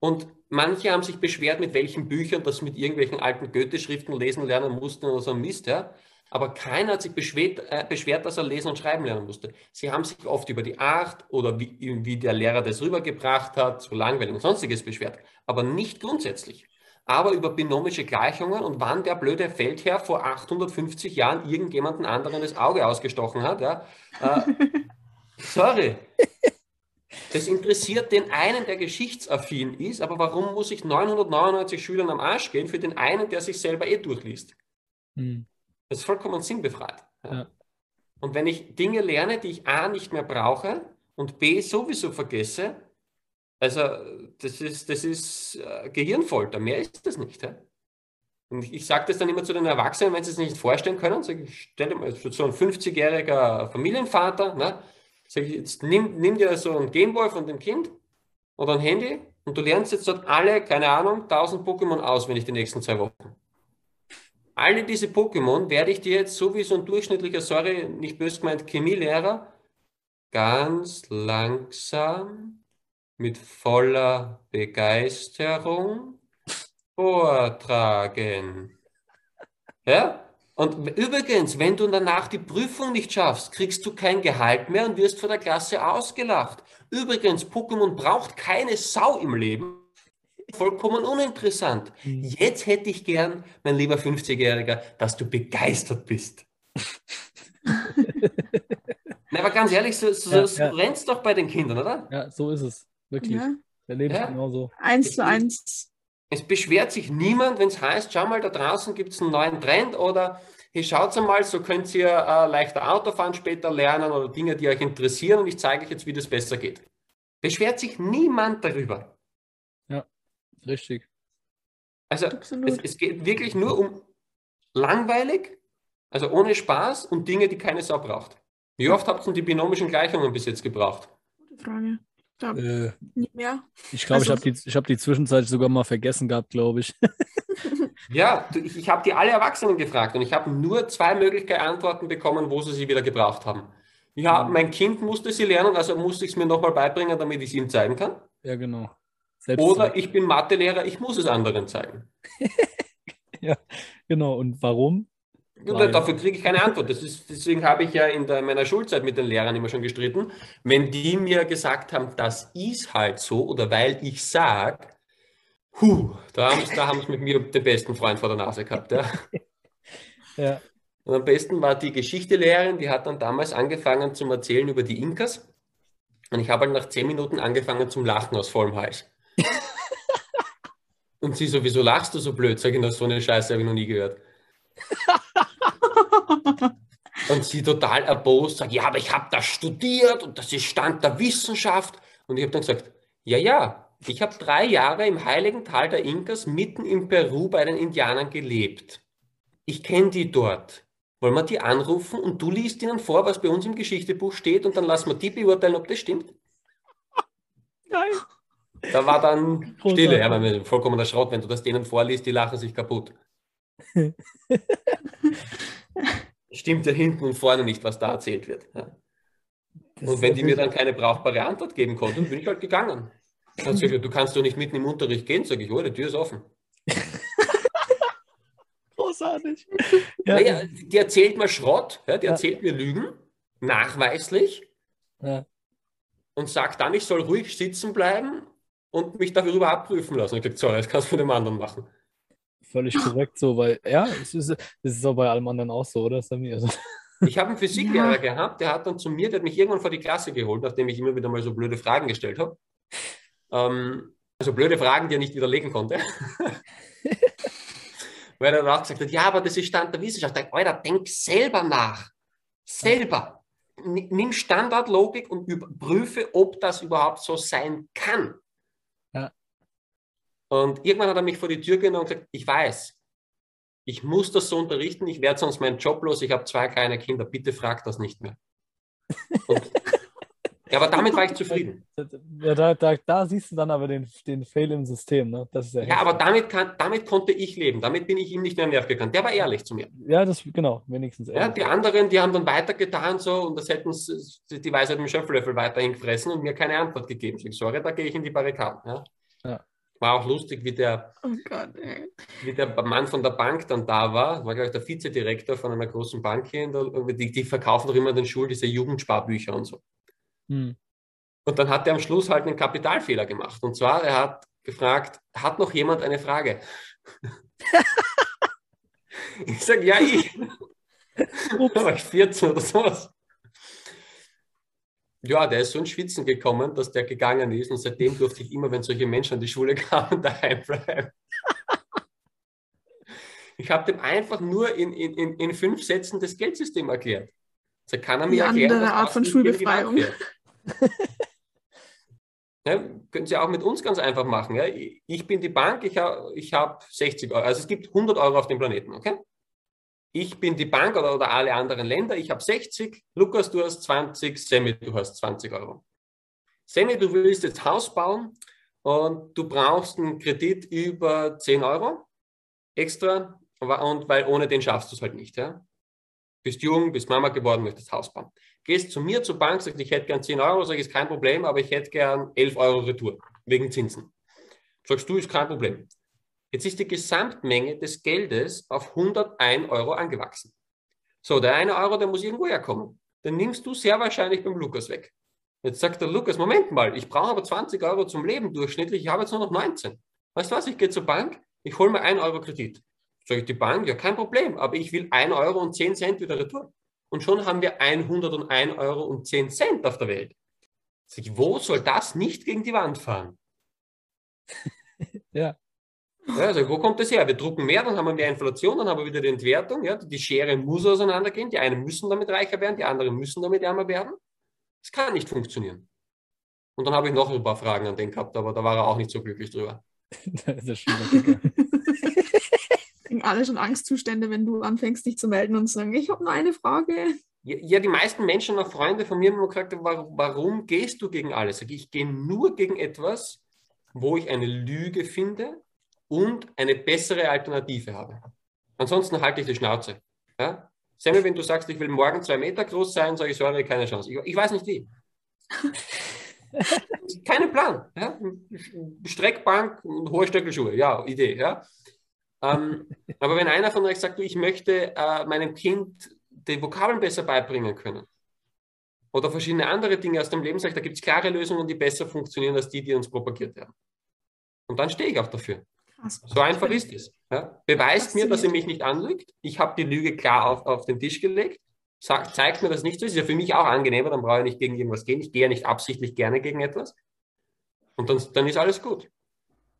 Und manche haben sich beschwert, mit welchen Büchern das mit irgendwelchen alten Goethe-Schriften lesen lernen mussten oder so ein Mist, ja. Aber keiner hat sich beschwert, äh, beschwert, dass er lesen und schreiben lernen musste. Sie haben sich oft über die Art oder wie, wie der Lehrer das rübergebracht hat, so langweilig und sonstiges beschwert, aber nicht grundsätzlich aber über binomische Gleichungen und wann der blöde Feldherr vor 850 Jahren irgendjemanden anderen das Auge ausgestochen hat. Ja, äh, sorry. Das interessiert den einen, der geschichtsaffin ist, aber warum muss ich 999 Schülern am Arsch gehen für den einen, der sich selber eh durchliest? Hm. Das ist vollkommen sinnbefreit. Ja. Ja. Und wenn ich Dinge lerne, die ich A nicht mehr brauche und B sowieso vergesse, also das ist, das ist äh, Gehirnfolter, mehr ist das nicht. Ja? Und ich, sage das dann immer zu den Erwachsenen, wenn sie es nicht vorstellen können, sage ich, stelle mal so ein 50-jähriger Familienvater, ne? sage ich, jetzt nimm, nimm dir so ein Gameboy von dem Kind oder ein Handy und du lernst jetzt dort alle, keine Ahnung, 1000 Pokémon auswendig die nächsten zwei Wochen. alle diese Pokémon werde ich dir jetzt, so wie so ein durchschnittlicher, sorry, nicht böse gemeint, Chemielehrer, ganz langsam mit voller Begeisterung vortragen. Ja? Und übrigens, wenn du danach die Prüfung nicht schaffst, kriegst du kein Gehalt mehr und wirst vor der Klasse ausgelacht. Übrigens, Pokémon braucht keine Sau im Leben. Vollkommen uninteressant. Jetzt hätte ich gern, mein lieber 50-Jähriger, dass du begeistert bist. Na, aber ganz ehrlich, so, so, so ja. rennt's doch bei den Kindern, oder? Ja, so ist es. Wirklich. Ja, Erlebe ich Ja. genauso. eins zu eins. Es beschwert sich niemand, wenn es heißt, schau mal, da draußen gibt es einen neuen Trend oder hey, schaut mal, so könnt ihr äh, leichter Autofahren später lernen oder Dinge, die euch interessieren und ich zeige euch jetzt, wie das besser geht. Beschwert sich niemand darüber. Richtig. Also es, es geht wirklich nur um langweilig, also ohne Spaß und Dinge, die keine Sau braucht. Wie oft habt ihr die binomischen Gleichungen bis jetzt gebraucht? Gute Frage. Ich glaube, Äh, nie mehr. ich glaube, Also- ich habe die, ich hab die zwischenzeit sogar mal vergessen gehabt, glaube ich. Ja, du, ich, ich habe die alle Erwachsenen gefragt und ich habe nur zwei mögliche Antworten bekommen, wo sie sie wieder gebraucht haben. Ja, Mhm. mein Kind musste sie lernen, also musste ich es mir nochmal beibringen, damit ich es ihm zeigen kann. Ja, genau. Selbst Oder ich bin Mathelehrer, ich muss es anderen zeigen. Genau. Und warum? Und dafür kriege ich keine Antwort. Ist, deswegen habe ich ja in der, meiner Schulzeit mit den Lehrern immer schon gestritten. Wenn die mir gesagt haben, das ist halt so oder weil ich sage, huh, da haben sie da mit mir den besten Freund vor der Nase gehabt. Ja. Ja. Und am besten war die Geschichtelehrerin, die hat dann damals angefangen zum Erzählen über die Inkas. Und ich habe halt nach zehn Minuten angefangen zum Lachen aus vollem Hals. Und sie so, wieso lachst du so blöd? Sag ich, so eine Scheiße habe ich noch nie gehört. Und sie total erbost sagt, ja, aber ich habe das studiert und das ist Stand der Wissenschaft. Und ich habe dann gesagt, ja, ja, ich habe drei Jahre im heiligen Tal der Inkas mitten in Peru bei den Indianern gelebt. Ich kenne die dort. Wollen wir die anrufen und du liest ihnen vor, was bei uns im Geschichtebuch steht und dann lassen wir die beurteilen, ob das stimmt? Geil. Da war dann Großartig. Stille, ja, vollkommener Schrott, wenn du das denen vorliest, die lachen sich kaputt. Stimmt ja hinten und vorne nicht, was da erzählt wird. Ja. Und wenn die mir dann keine brauchbare Antwort geben konnten, bin ich halt gegangen. Dann sag ich, du kannst doch nicht mitten im Unterricht gehen, sage ich, oh, die Tür ist offen. großartig. Ja, Naja, die erzählt mir Schrott, ja, die Ja. erzählt mir Lügen, nachweislich, ja. und sagt dann, ich soll ruhig sitzen bleiben und mich darüber abprüfen lassen. Ich sage, so, das kannst du mit dem anderen machen. Völlig korrekt so, weil, ja, es ist, es ist auch bei allem anderen auch so, oder Sammy? Also, Ich habe einen Physiklehrer gehabt, der hat dann zu mir, der hat mich irgendwann vor die Klasse geholt, nachdem ich immer wieder mal so blöde Fragen gestellt habe. Ähm, also blöde Fragen, die er nicht widerlegen konnte. Weil er dann auch gesagt hat, ja, aber das ist Stand der Wissenschaft. Dachte, Alter, denk selber nach. Selber. Nimm Standardlogik und überprüfe, ob das überhaupt so sein kann. Ja. Und irgendwann hat er mich vor die Tür genommen und gesagt, ich weiß, ich muss das so unterrichten, ich werde sonst meinen Job los, ich habe zwei kleine Kinder, bitte frag das nicht mehr. Und, ja, aber damit war ich zufrieden. ja, da, da, da siehst du dann aber den, den Fail im System, ne? Das ist ja, Ja, aber damit, kann, damit konnte ich leben, damit bin ich ihm nicht mehr Nerv gegangen. Der war ehrlich zu mir. Ja, das, genau, wenigstens. Ja, ehrlich. die anderen, die haben dann weitergetan so und das hätten s- die Weisheit im Schöpflöffel weiterhin gefressen und mir keine Antwort gegeben. Ich sage, sorry, da gehe ich in die Barrikaden. Ja. War auch lustig, wie der, Oh Gott, wie der Mann von der Bank dann da war, war, glaube ich, der Vizedirektor von einer großen Bank hier. In der, die, die verkaufen doch immer in den Schulen diese Jugendsparbücher und so. Hm. Und dann hat er am Schluss halt einen Kapitalfehler gemacht. Und zwar, er hat gefragt, hat noch jemand eine Frage? ich sage, ja, ich. Da war ich 14 oder sowas. Ja, der ist so ins Schwitzen gekommen, dass der gegangen ist und seitdem durfte ich immer, wenn solche Menschen an die Schule kamen, daheim bleiben. Ich habe dem einfach nur in, in, in, in fünf Sätzen das Geldsystem erklärt. Da kann er mir Die erklären, andere Art von Schulbefreiung. Ja, können Sie auch mit uns ganz einfach machen. Ja? Ich bin die Bank, ich habe ich hab 60 Euro. Also es gibt 100 Euro auf dem Planeten, okay? Ich bin die Bank oder, oder alle anderen Länder, ich habe 60. Lukas, du hast 20. Sammy, du hast 20 Euro. Sammy, du willst jetzt Haus bauen und du brauchst einen Kredit über 10 Euro extra und weil ohne den schaffst du es halt nicht. Ja? Bist jung, bist Mama geworden, möchtest Haus bauen. Gehst zu mir zur Bank, sagst, ich hätte gern 10 Euro, sag ich, ist kein Problem, aber ich hätte gern 11 Euro Retour wegen Zinsen. Sagst du, ist kein Problem. Jetzt ist die Gesamtmenge des Geldes auf 101 Euro angewachsen. So, der eine Euro, der muss irgendwo herkommen. Den nimmst du sehr wahrscheinlich beim Lukas weg. Jetzt sagt der Lukas, Moment mal, ich brauche aber 20 Euro zum Leben durchschnittlich, ich habe jetzt nur noch 19. Weißt du was, ich gehe zur Bank, ich hole mir 1 Euro Kredit. Sag ich die Bank, ja kein Problem, aber ich will 1 Euro und 10 Cent wieder retour. Und schon haben wir 101 Euro und 10 Cent auf der Welt. Sag ich, wo soll das nicht gegen die Wand fahren? ja. Ja also wo kommt das her? Wir drucken mehr, dann haben wir mehr Inflation, dann haben wir wieder die Entwertung. Ja? Die Schere muss auseinandergehen. Die einen müssen damit reicher werden, die anderen müssen damit ärmer werden. Das kann nicht funktionieren. Und dann habe ich noch ein paar Fragen an den gehabt, aber da war er auch nicht so glücklich drüber. das ist schon alle schon Angstzustände, wenn du anfängst, dich zu melden und zu sagen, ich habe nur eine Frage. Ja, die meisten Menschen und Freunde von mir haben gesagt, warum, warum gehst du gegen alles? Ich gehe nur gegen etwas, wo ich eine Lüge finde und eine bessere Alternative habe. Ansonsten halte ich die Schnauze. Ja? Samuel, wenn du sagst, ich will morgen zwei Meter groß sein, sage ich, sorry, keine Chance. Ich, ich weiß nicht wie. Keinen Plan. Ja? Streckbank und hohe Stöckelschuhe, ja, Idee. Ja? Ähm, aber wenn einer von euch sagt, du, ich möchte äh, meinem Kind die Vokabeln besser beibringen können oder verschiedene andere Dinge aus dem Leben, sagt, da gibt es klare Lösungen, die besser funktionieren als die, die uns propagiert werden. Und dann stehe ich auch dafür. So einfach ist es. Ja? Beweist mir, dass ihr mich nicht anlügt. Ich habe die Lüge klar auf, auf den Tisch gelegt. Sag, zeigt mir, dass es nicht so ist. Ist ja für mich auch angenehmer, dann brauche ich nicht gegen irgendwas gehen. Ich gehe ja nicht absichtlich gerne gegen etwas. Und dann, dann ist alles gut.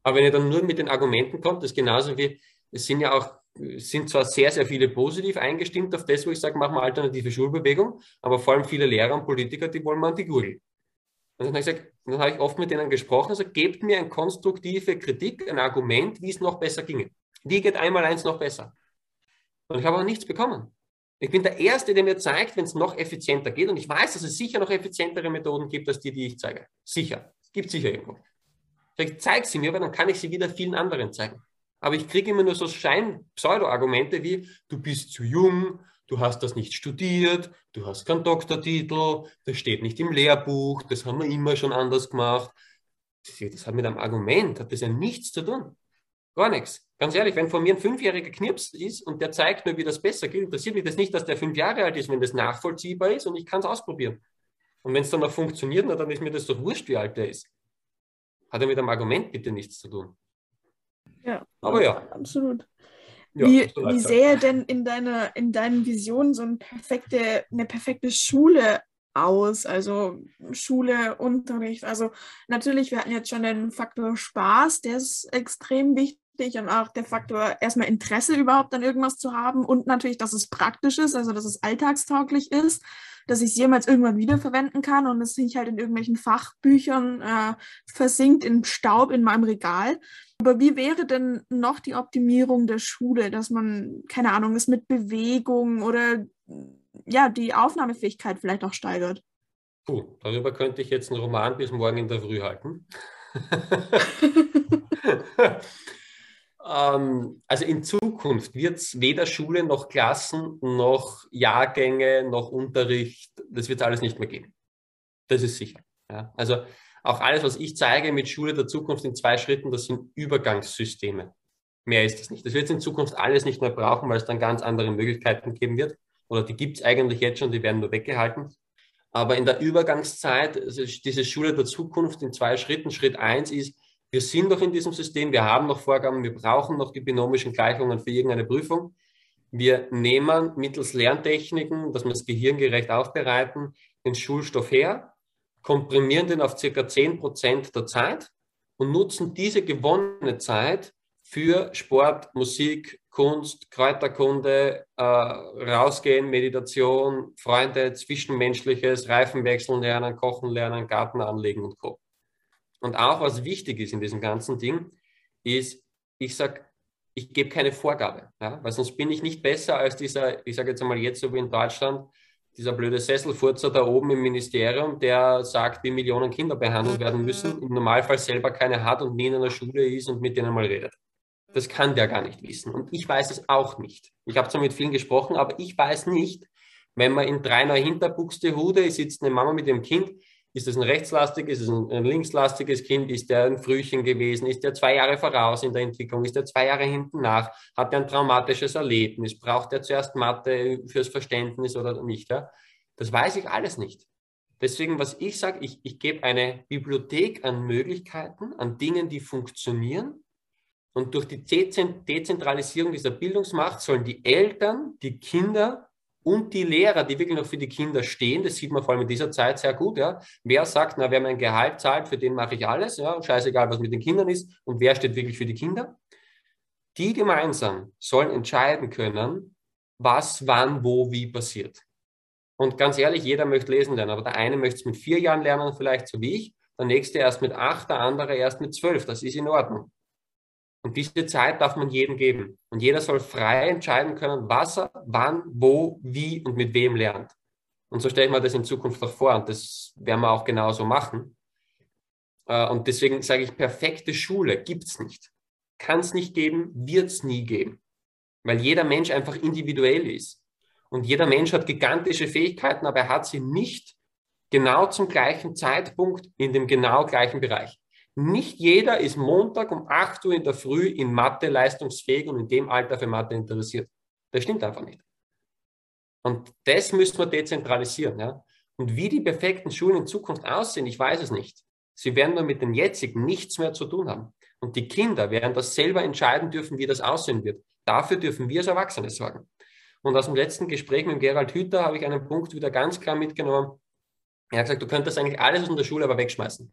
Aber wenn ihr dann nur mit den Argumenten kommt, das ist genauso wie, es sind ja auch, sind zwar sehr, sehr viele positiv eingestimmt auf das, wo ich sage, machen wir alternative Schulbewegung, aber vor allem viele Lehrer und Politiker, die wollen man die Gurgel. Und dann habe ich, gesagt, ich oft mit denen gesprochen, also gebt mir eine konstruktive Kritik, ein Argument, wie es noch besser ginge. Wie geht einmal eins noch besser? Und ich habe auch nichts bekommen. Ich bin der Erste, der mir zeigt, wenn es noch effizienter geht. Und ich weiß, dass es sicher noch effizientere Methoden gibt, als die, die ich zeige. Sicher. Es gibt sicher irgendwo. Ich zeige sie mir, weil dann kann ich sie wieder vielen anderen zeigen. Aber ich kriege immer nur so Schein-Pseudo-Argumente wie, du bist zu jung, du hast das nicht studiert, du hast keinen Doktortitel, das steht nicht im Lehrbuch, das haben wir immer schon anders gemacht. Das hat mit einem Argument, hat das ja nichts zu tun. Gar nichts. Ganz ehrlich, wenn von mir ein fünfjähriger Knips ist und der zeigt mir, wie das besser geht, interessiert mich das nicht, dass der fünf Jahre alt ist, wenn das nachvollziehbar ist und ich kann es ausprobieren. Und wenn es dann auch funktioniert, dann ist mir das doch wurscht, wie alt der ist. Hat er mit einem Argument bitte nichts zu tun. Ja, aber ja. Absolut. Ja, wie, wie sähe denn in deiner, in deinen Visionen so eine perfekte, eine perfekte Schule aus? Also Schule, Unterricht. Also natürlich, wir hatten jetzt schon den Faktor Spaß, der ist extrem wichtig und auch der Faktor erstmal Interesse überhaupt an irgendwas zu haben und natürlich, dass es praktisch ist, also dass es alltagstauglich ist, dass ich es jemals irgendwann wiederverwenden kann und es nicht halt in irgendwelchen Fachbüchern äh, versinkt in Staub in meinem Regal. Aber wie wäre denn noch die Optimierung der Schule, dass man, keine Ahnung, es mit Bewegung oder ja, die Aufnahmefähigkeit vielleicht auch steigert? Puh, darüber könnte ich jetzt einen Roman bis morgen in der Früh halten. Ähm, also in Zukunft wird es weder Schule noch Klassen noch Jahrgänge noch Unterricht, das wird es alles nicht mehr geben. Das ist sicher. Ja. Also auch alles, was ich zeige mit Schule der Zukunft in zwei Schritten, das sind Übergangssysteme. Mehr ist das nicht. Das wird es in Zukunft alles nicht mehr brauchen, weil es dann ganz andere Möglichkeiten geben wird. Oder die gibt es eigentlich jetzt schon, die werden nur weggehalten. Aber in der Übergangszeit, diese Schule der Zukunft in zwei Schritten. Schritt eins ist, wir sind noch in diesem System, wir haben noch Vorgaben, wir brauchen noch die binomischen Gleichungen für irgendeine Prüfung. Wir nehmen mittels Lerntechniken, dass wir das Gehirn gerecht aufbereiten, den Schulstoff her, komprimieren den auf circa 10 Prozent der Zeit und nutzen diese gewonnene Zeit für Sport, Musik, Kunst, Kräuterkunde, äh, rausgehen, Meditation, Freunde, Zwischenmenschliches, Reifen wechseln lernen, kochen lernen, Garten anlegen und Co. Und auch was wichtig ist in diesem ganzen Ding, ist, ich sage, ich gebe keine Vorgabe, ja? weil sonst bin ich nicht besser als dieser, ich sage jetzt einmal jetzt so wie in Deutschland, dieser blöde Sesselfurzer da oben im Ministerium, der sagt, wie Millionen Kinder behandelt werden müssen, im Normalfall selber keine hat und nie in einer Schule ist und mit denen mal redet. Das kann der gar nicht wissen. Und ich weiß es auch nicht. Ich habe zwar mit vielen gesprochen, aber ich weiß nicht, wenn man in drei neue Hinterbuchstehude sitzt eine Mama mit dem Kind, ist das ein rechtslastiges, ist es ein linkslastiges Kind? Ist der ein Frühchen gewesen? Ist der zwei Jahre voraus in der Entwicklung? Ist der zwei Jahre hinten nach? Hat er ein traumatisches Erlebnis? Braucht er zuerst Mathe fürs Verständnis oder nicht? Ja? Das weiß ich alles nicht. Deswegen, was ich sage, ich, ich gebe eine Bibliothek an Möglichkeiten, an Dingen, die funktionieren. Und durch die Dezentralisierung dieser Bildungsmacht sollen die Eltern, die Kinder und die Lehrer, die wirklich noch für die Kinder stehen, das sieht man vor allem in dieser Zeit sehr gut, ja. Wer sagt, na, wer mein Gehalt zahlt, für den mache ich alles, ja, scheißegal, was mit den Kindern ist, und wer steht wirklich für die Kinder? Die gemeinsam sollen entscheiden können, was, wann, wo, wie passiert. Und ganz ehrlich, jeder möchte lesen lernen, aber der eine möchte es mit vier Jahren lernen, vielleicht so wie ich, der nächste erst mit acht, der andere erst mit zwölf. Das ist in Ordnung. Und diese Zeit darf man jedem geben. Und jeder soll frei entscheiden können, was er, wann, wo, wie und mit wem lernt. Und so stelle ich mir das in Zukunft auch vor. Und das werden wir auch genauso machen. Äh, und deswegen sage ich, perfekte Schule gibt es nicht. Kann es nicht geben, wird es nie geben. Weil jeder Mensch einfach individuell ist. Und jeder Mensch hat gigantische Fähigkeiten, aber er hat sie nicht genau zum gleichen Zeitpunkt in dem genau gleichen Bereich. Nicht jeder ist Montag um 8 Uhr in der Früh in Mathe leistungsfähig und in dem Alter für Mathe interessiert. Das stimmt einfach nicht. Und das müssen wir dezentralisieren. Ja? Und wie die perfekten Schulen in Zukunft aussehen, ich weiß es nicht. Sie werden nur mit den jetzigen nichts mehr zu tun haben. Und die Kinder werden das selber entscheiden dürfen, wie das aussehen wird. Dafür dürfen wir als Erwachsene sorgen. Und aus dem letzten Gespräch mit Gerald Hüther habe ich einen Punkt wieder ganz klar mitgenommen. Er hat gesagt, du könntest eigentlich alles aus der Schule aber wegschmeißen.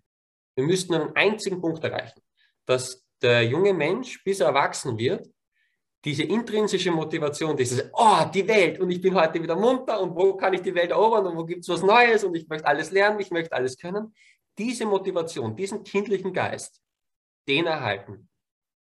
Wir müssten einen einzigen Punkt erreichen, dass der junge Mensch, bis er erwachsen wird, diese intrinsische Motivation, dieses, oh, die Welt und ich bin heute wieder munter und wo kann ich die Welt erobern und wo gibt es was Neues und ich möchte alles lernen, ich möchte alles können. Diese Motivation, diesen kindlichen Geist, den erhalten.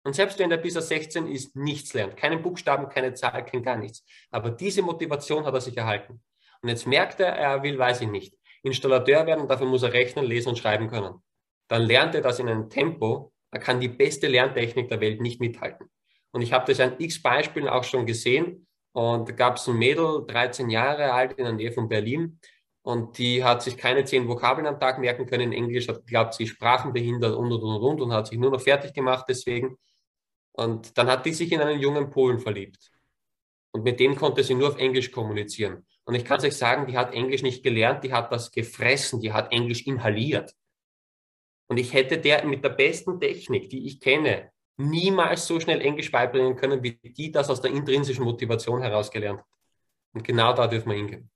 Und selbst wenn er bis er 16 ist, nichts lernt, keinen Buchstaben, keine Zahl, kein gar nichts. Aber diese Motivation hat er sich erhalten. Und jetzt merkt er, er will, weiß ich nicht, Installateur werden dafür muss er rechnen, lesen und schreiben können dann lernt er das in einem Tempo, da kann die beste Lerntechnik der Welt nicht mithalten. Und ich habe das an x Beispielen auch schon gesehen. Und da gab es ein Mädel, 13 Jahre alt, in der Nähe von Berlin. Und die hat sich keine zehn Vokabeln am Tag merken können in Englisch, hat glaubt, sie sprachenbehindert und und und und und hat sich nur noch fertig gemacht deswegen. Und dann hat die sich in einen jungen Polen verliebt. Und mit dem konnte sie nur auf Englisch kommunizieren. Und ich kann es euch sagen, die hat Englisch nicht gelernt, die hat das gefressen, die hat Englisch inhaliert. Und ich hätte der mit der besten Technik, die ich kenne, niemals so schnell Englisch beibringen können, wie die das aus der intrinsischen Motivation heraus gelernt hat. Und genau da dürfen wir hingehen.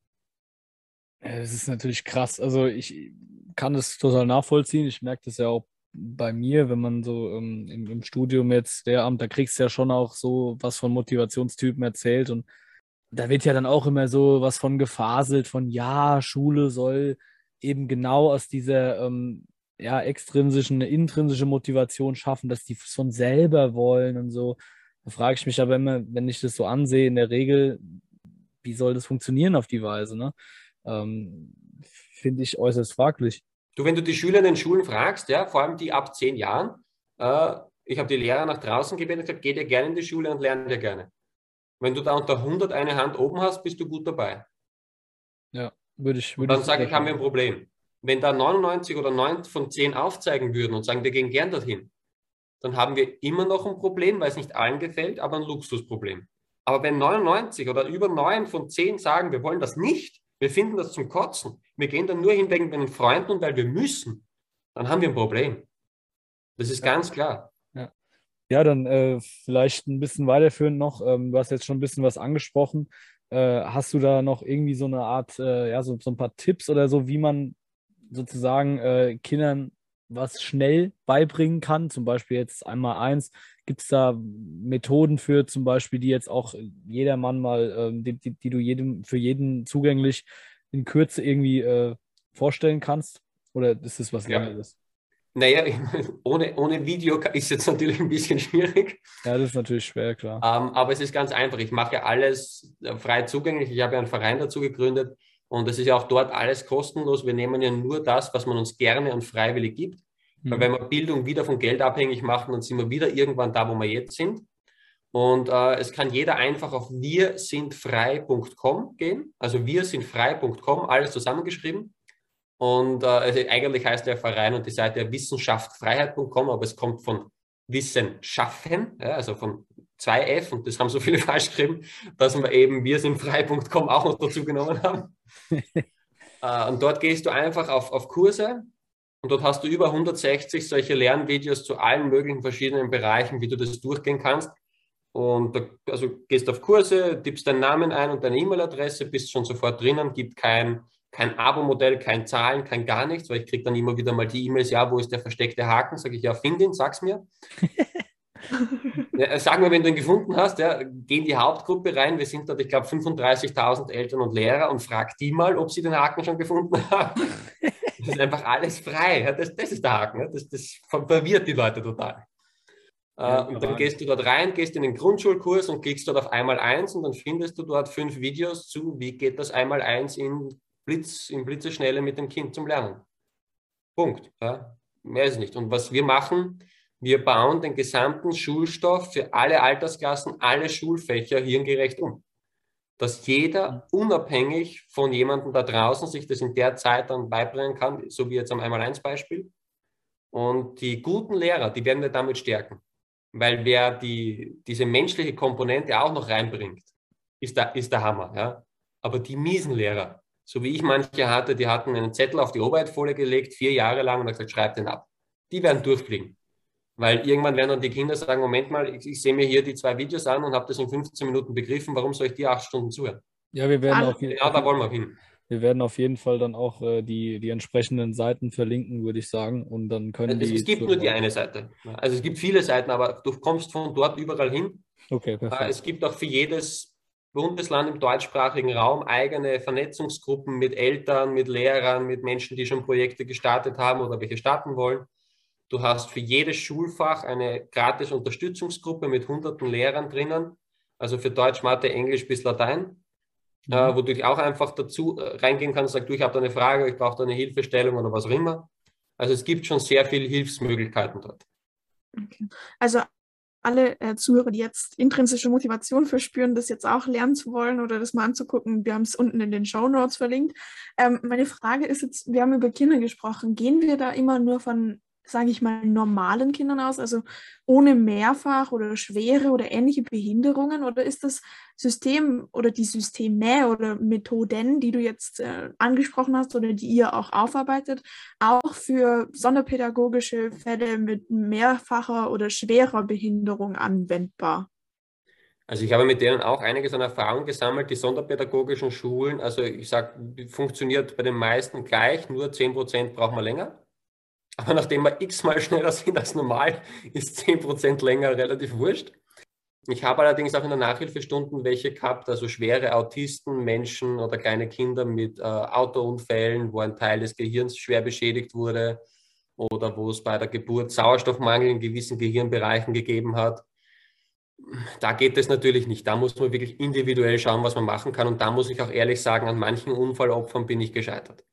Es ist natürlich krass. Also ich kann das total nachvollziehen. Ich merke das ja auch bei mir, wenn man so ähm, im, im, Studium jetzt Lehramt, da kriegst du ja schon auch so was von Motivationstypen erzählt und da wird ja dann auch immer so was von gefaselt, von ja, Schule soll eben genau aus dieser ähm, ja, extrinsische, eine intrinsische Motivation schaffen, dass die von selber wollen und so. Da frage ich mich aber immer, wenn ich das so ansehe, in der Regel, wie soll das funktionieren auf die Weise? Ne? Ähm, Finde ich äußerst fraglich. Du, wenn du die Schüler in den Schulen fragst, ja, vor allem die ab zehn Jahren, äh, ich habe die Lehrer nach draußen gebeten und gesagt, geh dir gerne in die Schule und lerne dir gerne. Wenn du da unter 100 eine Hand oben hast, bist du gut dabei. Ja, würde ich. Würd und dann sage ich, haben wir ein Problem wenn da 99 oder 9 von 10 aufzeigen würden und sagen, wir gehen gern dorthin, dann haben wir immer noch ein Problem, weil es nicht allen gefällt, aber ein Luxusproblem. Aber wenn 99 oder über 9 von 10 sagen, wir wollen das nicht, wir finden das zum Kotzen, wir gehen dann nur hin wegen den Freunden und weil wir müssen, dann haben wir ein Problem. Das ist ganz klar. Ja, ja dann äh, vielleicht ein bisschen weiterführend noch. Ähm, du hast jetzt schon ein bisschen was angesprochen. Äh, hast du da noch irgendwie so eine Art, äh, ja, so, so ein paar Tipps oder so, wie man sozusagen äh, Kindern was schnell beibringen kann. Zum Beispiel jetzt einmal eins. Gibt es da Methoden für zum Beispiel, die jetzt auch jedermann mal, ähm, die, die, die, du jedem, für jeden zugänglich in Kürze irgendwie äh, vorstellen kannst? Oder ist das was ja. anderes? Naja, ohne, ohne Video ist jetzt natürlich ein bisschen schwierig. Ja, das ist natürlich schwer, klar. Ähm, aber es ist ganz einfach. Ich mache ja alles äh, frei zugänglich. Ich habe ja einen Verein dazu gegründet und es ist ja auch dort alles kostenlos. Wir nehmen ja nur das, was man uns gerne und freiwillig gibt. Mhm. Weil wenn wir Bildung wieder von Geld abhängig machen, dann sind wir wieder irgendwann da, wo wir jetzt sind. Und äh, es kann jeder einfach auf wirsindfrei.com gehen. Also wirsindfrei.com, alles zusammengeschrieben. Und äh, also eigentlich heißt der Verein und die Seite wissenschaftfreiheit.com, aber es kommt von Wissen schaffen, ja, also von 2F und das haben so viele falsch geschrieben, dass wir eben wir sind frei.com auch noch dazu genommen haben. äh, und dort gehst du einfach auf, auf Kurse und dort hast du über 160 solche Lernvideos zu allen möglichen verschiedenen Bereichen, wie du das durchgehen kannst. Und da, also gehst auf Kurse, tippst deinen Namen ein und deine E-Mail-Adresse, bist schon sofort drinnen, gibt kein, kein Abo-Modell, kein Zahlen, kein gar nichts, weil ich kriege dann immer wieder mal die E-Mails, ja, wo ist der versteckte Haken? Sage ich, ja, find ihn, sag's mir. ja, sag mir, wenn du ihn gefunden hast, ja, geh in die Hauptgruppe rein. Wir sind dort, ich glaube, 35.000 Eltern und Lehrer und frag die mal, ob sie den Haken schon gefunden haben. Das ist einfach alles frei. Ja, das, das ist der Haken. Das, das verwirrt die Leute total. Äh, ja, und dann gehst du dort rein, gehst in den Grundschulkurs und klickst dort auf einmal eins und dann findest du dort fünf Videos zu, wie geht das einmal eins in Blitz, in Blitzeschnelle mit dem Kind zum Lernen. Punkt. Ja. Mehr ist nicht. Und was wir machen, wir bauen den gesamten Schulstoff für alle Altersklassen, alle Schulfächer hirngerecht um. Dass jeder unabhängig von jemandem da draußen sich das in der Zeit dann beibringen kann, so wie jetzt am Einmal-Eins-Beispiel. Und die guten Lehrer, die werden wir damit stärken. Weil wer die, diese menschliche Komponente auch noch reinbringt, ist der, ist der Hammer. Ja? Aber die miesen Lehrer, so wie ich manche hatte, die hatten einen Zettel auf die Oberheitfolie gelegt, vier Jahre lang und gesagt, schreib den ab. Die werden durchfliegen. Weil irgendwann werden dann die Kinder sagen, Moment mal, ich, ich sehe mir hier die zwei Videos an und habe das in 15 Minuten begriffen, warum soll ich dir acht Stunden zuhören? Ja, wir werden auf jeden Fall. Ja, da wollen wir hin. Wir werden auf jeden Fall dann auch äh, die, die entsprechenden Seiten verlinken, würde ich sagen. Und dann können es, die. Es gibt nur die eine Seite. Also es gibt viele Seiten, aber du kommst von dort überall hin. Okay, perfekt. Es gibt auch für jedes Bundesland im deutschsprachigen Raum eigene Vernetzungsgruppen mit Eltern, mit Lehrern, mit Menschen, die schon Projekte gestartet haben oder welche starten wollen. Du hast für jedes Schulfach eine gratis Unterstützungsgruppe mit hunderten Lehrern drinnen, also für Deutsch, Mathe, Englisch bis Latein, mhm. äh, wo du auch einfach dazu äh, reingehen kannst, sagst du, ich habe da eine Frage, ich brauche da eine Hilfestellung oder was auch immer. Also es gibt schon sehr viele Hilfsmöglichkeiten dort. Okay. Also alle äh, Zuhörer, die jetzt intrinsische Motivation verspüren, das jetzt auch lernen zu wollen oder das mal anzugucken, wir haben es unten in den Show Notes verlinkt. Ähm, meine Frage ist jetzt, wir haben über Kinder gesprochen. Gehen wir da immer nur von sage ich mal, normalen Kindern aus, also ohne mehrfach oder schwere oder ähnliche Behinderungen? Oder ist das System oder die Systeme oder Methoden, die du jetzt äh, angesprochen hast oder die ihr auch aufarbeitet, auch für sonderpädagogische Fälle mit mehrfacher oder schwerer Behinderung anwendbar? Also ich habe mit denen auch einiges an Erfahrung gesammelt. Die sonderpädagogischen Schulen, also ich sage, funktioniert bei den meisten gleich, nur 10% braucht man länger. Aber nachdem wir x-mal schneller sind als normal, ist 10% länger relativ wurscht. Ich habe allerdings auch in der Nachhilfestunden welche gehabt, also schwere Autisten, Menschen oder kleine Kinder mit äh, Autounfällen, wo ein Teil des Gehirns schwer beschädigt wurde oder wo es bei der Geburt Sauerstoffmangel in gewissen Gehirnbereichen gegeben hat. Da geht es natürlich nicht. Da muss man wirklich individuell schauen, was man machen kann. Und da muss ich auch ehrlich sagen, an manchen Unfallopfern bin ich gescheitert.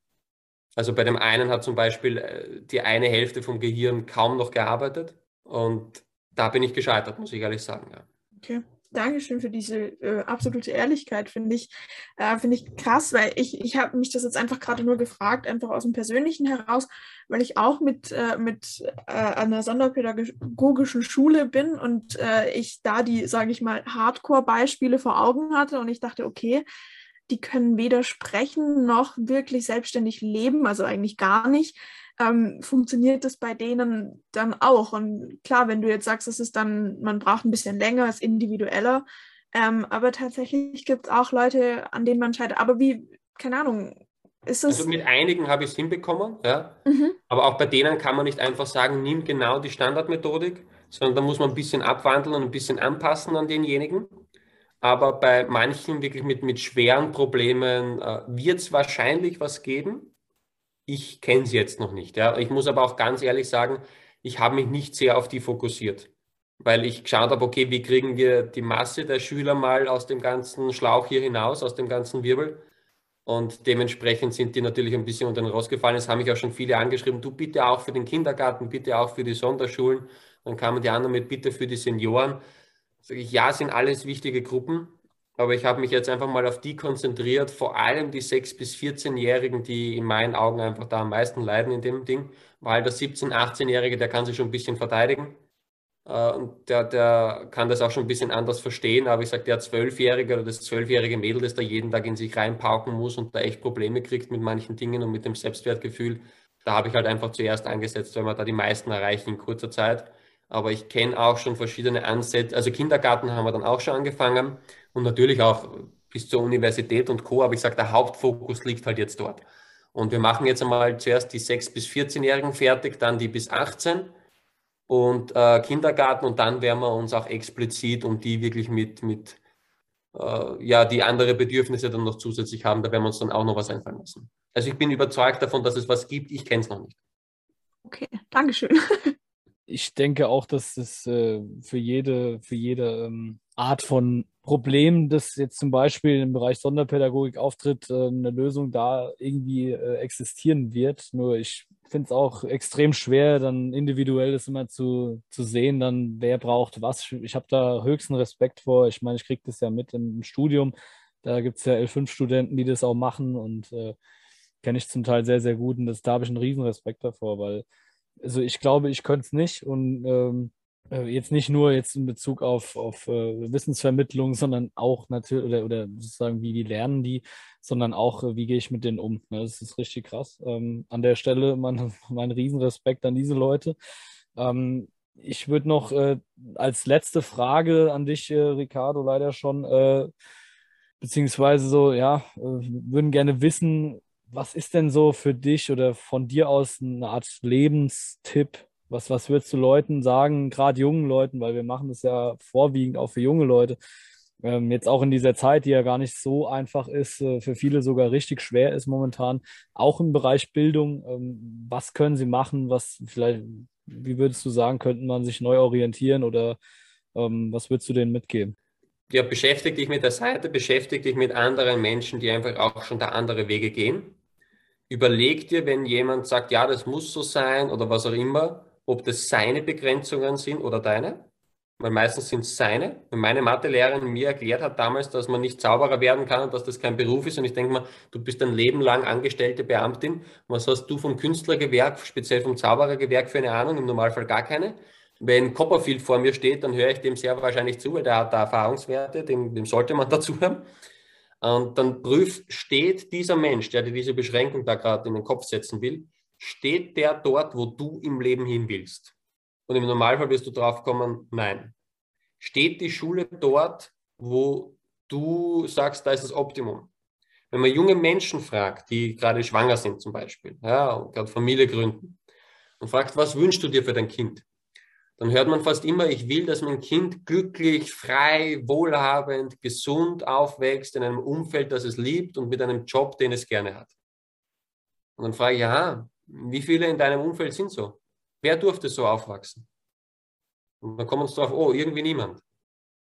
Also bei dem einen hat zum Beispiel äh, die eine Hälfte vom Gehirn kaum noch gearbeitet und da bin ich gescheitert, muss ich ehrlich sagen. Ja. Okay. Dankeschön für diese äh, absolute Ehrlichkeit, finde ich, äh, finde ich krass, weil ich, ich habe mich das jetzt einfach gerade nur gefragt, einfach aus dem Persönlichen heraus, weil ich auch mit, äh, mit äh, einer sonderpädagogischen Schule bin und äh, ich da die, sage ich mal, Hardcore-Beispiele vor Augen hatte und ich dachte, okay, die können weder sprechen noch wirklich selbstständig leben, also eigentlich gar nicht. Ähm, funktioniert das bei denen dann auch? Und klar, wenn du jetzt sagst, es ist dann, man braucht ein bisschen länger, ist individueller, ähm, aber tatsächlich gibt es auch Leute, an denen man scheitert. Aber wie, keine Ahnung, ist das. Also mit einigen habe ich es hinbekommen, ja. Mhm. Aber auch bei denen kann man nicht einfach sagen, nimm genau die Standardmethodik, sondern da muss man ein bisschen abwandeln und ein bisschen anpassen an denjenigen. Aber bei manchen wirklich mit, mit schweren Problemen äh, wird es wahrscheinlich was geben. Ich kenne es jetzt noch nicht. Ja. Ich muss aber auch ganz ehrlich sagen, ich habe mich nicht sehr auf die fokussiert, weil ich geschaut habe, okay, wie kriegen wir die Masse der Schüler mal aus dem ganzen Schlauch hier hinaus, aus dem ganzen Wirbel. Und dementsprechend sind die natürlich ein bisschen unter den Rost gefallen. Es haben mich auch schon viele angeschrieben, du bitte auch für den Kindergarten, bitte auch für die Sonderschulen. Dann kamen die anderen mit, bitte für die Senioren. Sage ich, ja, sind alles wichtige Gruppen. Aber ich habe mich jetzt einfach mal auf die konzentriert, vor allem die 6- bis 14-Jährigen, die in meinen Augen einfach da am meisten leiden in dem Ding, weil der 17-, 18-Jährige, der kann sich schon ein bisschen verteidigen. Äh, und der, der kann das auch schon ein bisschen anders verstehen. Aber ich sage, der Zwölfjährige oder das zwölfjährige Mädel, das da jeden Tag in sich reinpauken muss und da echt Probleme kriegt mit manchen Dingen und mit dem Selbstwertgefühl, da habe ich halt einfach zuerst angesetzt, weil wir da die meisten erreichen in kurzer Zeit. Aber ich kenne auch schon verschiedene Ansätze. Also Kindergarten haben wir dann auch schon angefangen und natürlich auch bis zur Universität und Co. Aber ich sage, der Hauptfokus liegt halt jetzt dort. Und wir machen jetzt einmal zuerst die 6- bis 14-Jährigen fertig, dann die bis 18 und äh, Kindergarten und dann werden wir uns auch explizit um die wirklich mit, mit äh, ja, die andere Bedürfnisse dann noch zusätzlich haben, da werden wir uns dann auch noch was einfallen lassen. Also ich bin überzeugt davon, dass es was gibt, ich kenne es noch nicht. Okay, Dankeschön. ich denke auch, dass es äh, für jede, für jede ähm, Art von Problem, das jetzt zum Beispiel im Bereich Sonderpädagogik auftritt, äh, eine Lösung da irgendwie äh, existieren wird. Nur ich finde es auch extrem schwer, dann individuell das immer zu, zu sehen, dann wer braucht was. Ich habe da höchsten Respekt vor. Ich meine, ich kriege das ja mit im Studium. Da gibt es ja L5-Studenten, die das auch machen und äh, kenne ich zum Teil sehr, sehr gut. Und das, da habe ich einen riesen Respekt davor, weil also ich glaube, ich könnte es nicht und ähm, äh, jetzt nicht nur jetzt in Bezug auf, auf äh, Wissensvermittlung, sondern auch natürlich, oder, oder sozusagen, wie, wie lernen die, sondern auch, äh, wie gehe ich mit denen um. Ne? Das ist richtig krass. Ähm, an der Stelle mein, mein Riesenrespekt an diese Leute. Ähm, ich würde noch äh, als letzte Frage an dich, äh, Ricardo, leider schon, äh, beziehungsweise so, ja, würden gerne wissen, was ist denn so für dich oder von dir aus eine Art Lebenstipp? Was, was würdest du Leuten sagen, gerade jungen Leuten, weil wir machen das ja vorwiegend auch für junge Leute, ähm, jetzt auch in dieser Zeit, die ja gar nicht so einfach ist, äh, für viele sogar richtig schwer ist momentan, auch im Bereich Bildung. Ähm, was können sie machen? Was vielleicht, wie würdest du sagen, könnte man sich neu orientieren oder ähm, was würdest du denen mitgeben? Ja, beschäftige dich mit der Seite, beschäftige dich mit anderen Menschen, die einfach auch schon da andere Wege gehen überleg dir, wenn jemand sagt, ja, das muss so sein oder was auch immer, ob das seine Begrenzungen sind oder deine. Weil meistens sind es seine. Wenn meine Mathelehrerin mir erklärt hat damals, dass man nicht Zauberer werden kann und dass das kein Beruf ist, und ich denke mal, du bist ein Leben lang angestellte Beamtin, was hast du vom Künstlergewerk, speziell vom Zauberergewerk für eine Ahnung? Im Normalfall gar keine. Wenn Copperfield vor mir steht, dann höre ich dem sehr wahrscheinlich zu, weil der hat da Erfahrungswerte, dem, dem sollte man dazu haben. Und dann prüf, steht dieser Mensch, der dir diese Beschränkung da gerade in den Kopf setzen will, steht der dort, wo du im Leben hin willst? Und im Normalfall wirst du drauf kommen, nein. Steht die Schule dort, wo du sagst, da ist das Optimum? Wenn man junge Menschen fragt, die gerade schwanger sind zum Beispiel, ja, und gerade Familie gründen, und fragt, was wünschst du dir für dein Kind? Dann hört man fast immer, ich will, dass mein Kind glücklich, frei, wohlhabend, gesund aufwächst, in einem Umfeld, das es liebt und mit einem Job, den es gerne hat. Und dann frage ich, ja, wie viele in deinem Umfeld sind so? Wer durfte so aufwachsen? Und dann kommen uns drauf, oh, irgendwie niemand.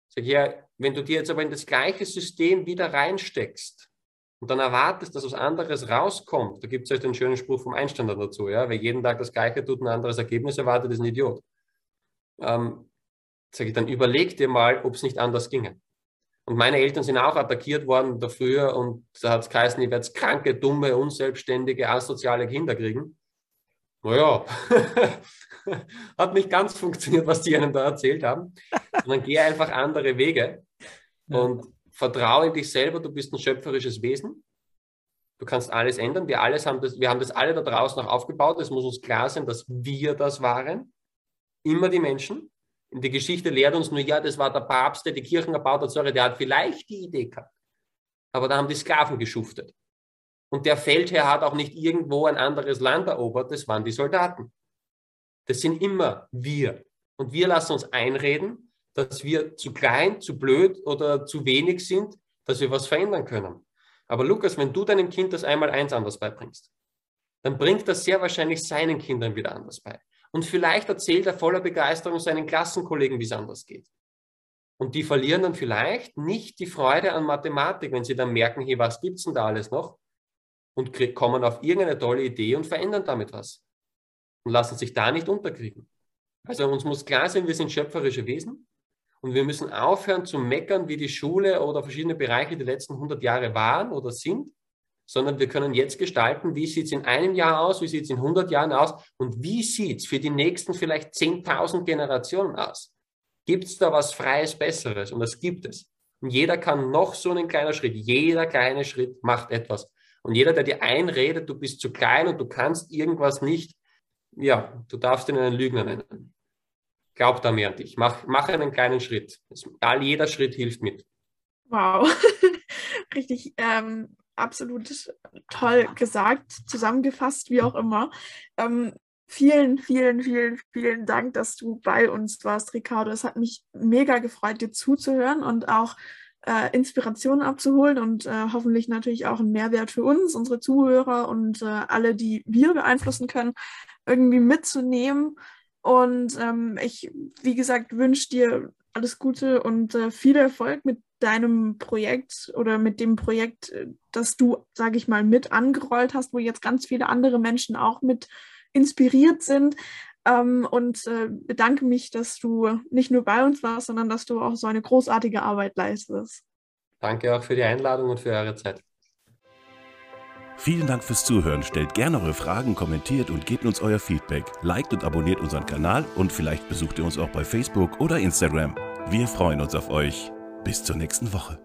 Sag ich, ja, wenn du dir jetzt aber in das gleiche System wieder reinsteckst und dann erwartest, dass was anderes rauskommt, da gibt es ja den schönen Spruch vom Einstein dazu, ja, wer jeden Tag das Gleiche tut, ein anderes Ergebnis erwartet, ist ein Idiot ähm, sage ich dann, überleg dir mal, ob es nicht anders ginge. Und meine Eltern sind auch attackiert worden da früher und da hat es geheißen, ich werde kranke, dumme, unselbstständige, asoziale Kinder kriegen. Naja, hat nicht ganz funktioniert, was die einem da erzählt haben. Und dann geh einfach andere Wege und vertraue in dich selber, du bist ein schöpferisches Wesen. Du kannst alles ändern. Wir, alles haben das, wir haben das alle da draußen auch aufgebaut. Es muss uns klar sein, dass wir das waren immer die Menschen. Die Geschichte lehrt uns nur, ja, das war der Papst, der die Kirchen erbaut hat, sorry, der hat vielleicht die Idee gehabt. Aber da haben die Sklaven geschuftet. Und der Feldherr hat auch nicht irgendwo ein anderes Land erobert, das waren die Soldaten. Das sind immer wir. Und wir lassen uns einreden, dass wir zu klein, zu blöd oder zu wenig sind, dass wir was verändern können. Aber Lukas, wenn du deinem Kind das einmal eins anders beibringst, dann bringt das sehr wahrscheinlich seinen Kindern wieder anders bei. Und vielleicht erzählt er voller Begeisterung seinen Klassenkollegen, wie es anders geht. Und die verlieren dann vielleicht nicht die Freude an Mathematik, wenn sie dann merken, hey, was gibt's denn da alles noch? und kommen auf irgendeine tolle Idee und verändern damit was und lassen sich da nicht unterkriegen. Also uns muss klar sein, wir sind schöpferische Wesen und wir müssen aufhören zu meckern, wie die Schule oder verschiedene Bereiche die letzten 100 Jahre waren oder sind, sondern wir können jetzt gestalten, wie sieht es in einem Jahr aus, wie sieht es in 100 Jahren aus und wie sieht es für die nächsten vielleicht 10.000 Generationen aus. Gibt es da was Freies, Besseres? Und das gibt es. Und jeder kann noch so einen kleinen Schritt, jeder kleine Schritt macht etwas. Und jeder, der dir einredet, du bist zu klein und du kannst irgendwas nicht, ja, du darfst ihn einen Lügner nennen. Glaub da mehr an dich. Mach, mach einen kleinen Schritt. All jeder Schritt hilft mit. Wow. Richtig ähm, absolut toll gesagt, zusammengefasst, wie auch immer. Ähm, vielen, vielen, vielen, vielen Dank, dass du bei uns warst, Ricardo. Es hat mich mega gefreut, dir zuzuhören und auch äh, Inspirationen abzuholen und äh, hoffentlich natürlich auch einen Mehrwert für uns, unsere Zuhörer und äh, alle, die wir beeinflussen können, irgendwie mitzunehmen. Und ähm, ich, wie gesagt, wünsche dir alles Gute und äh, viel Erfolg mit deinem Projekt oder mit dem Projekt, äh, das du, sage ich mal, mit angerollt hast, wo jetzt ganz viele andere Menschen auch mit inspiriert sind. Ähm, und äh, bedanke mich, dass du nicht nur bei uns warst, sondern dass du auch so eine großartige Arbeit leistest. Danke auch für die Einladung und für eure Zeit. Vielen Dank fürs Zuhören. Stellt gerne eure Fragen, kommentiert und gebt uns euer Feedback. Liked und abonniert unseren Kanal und vielleicht besucht ihr uns auch bei Facebook oder Instagram. Wir freuen uns auf euch. Bis zur nächsten Woche.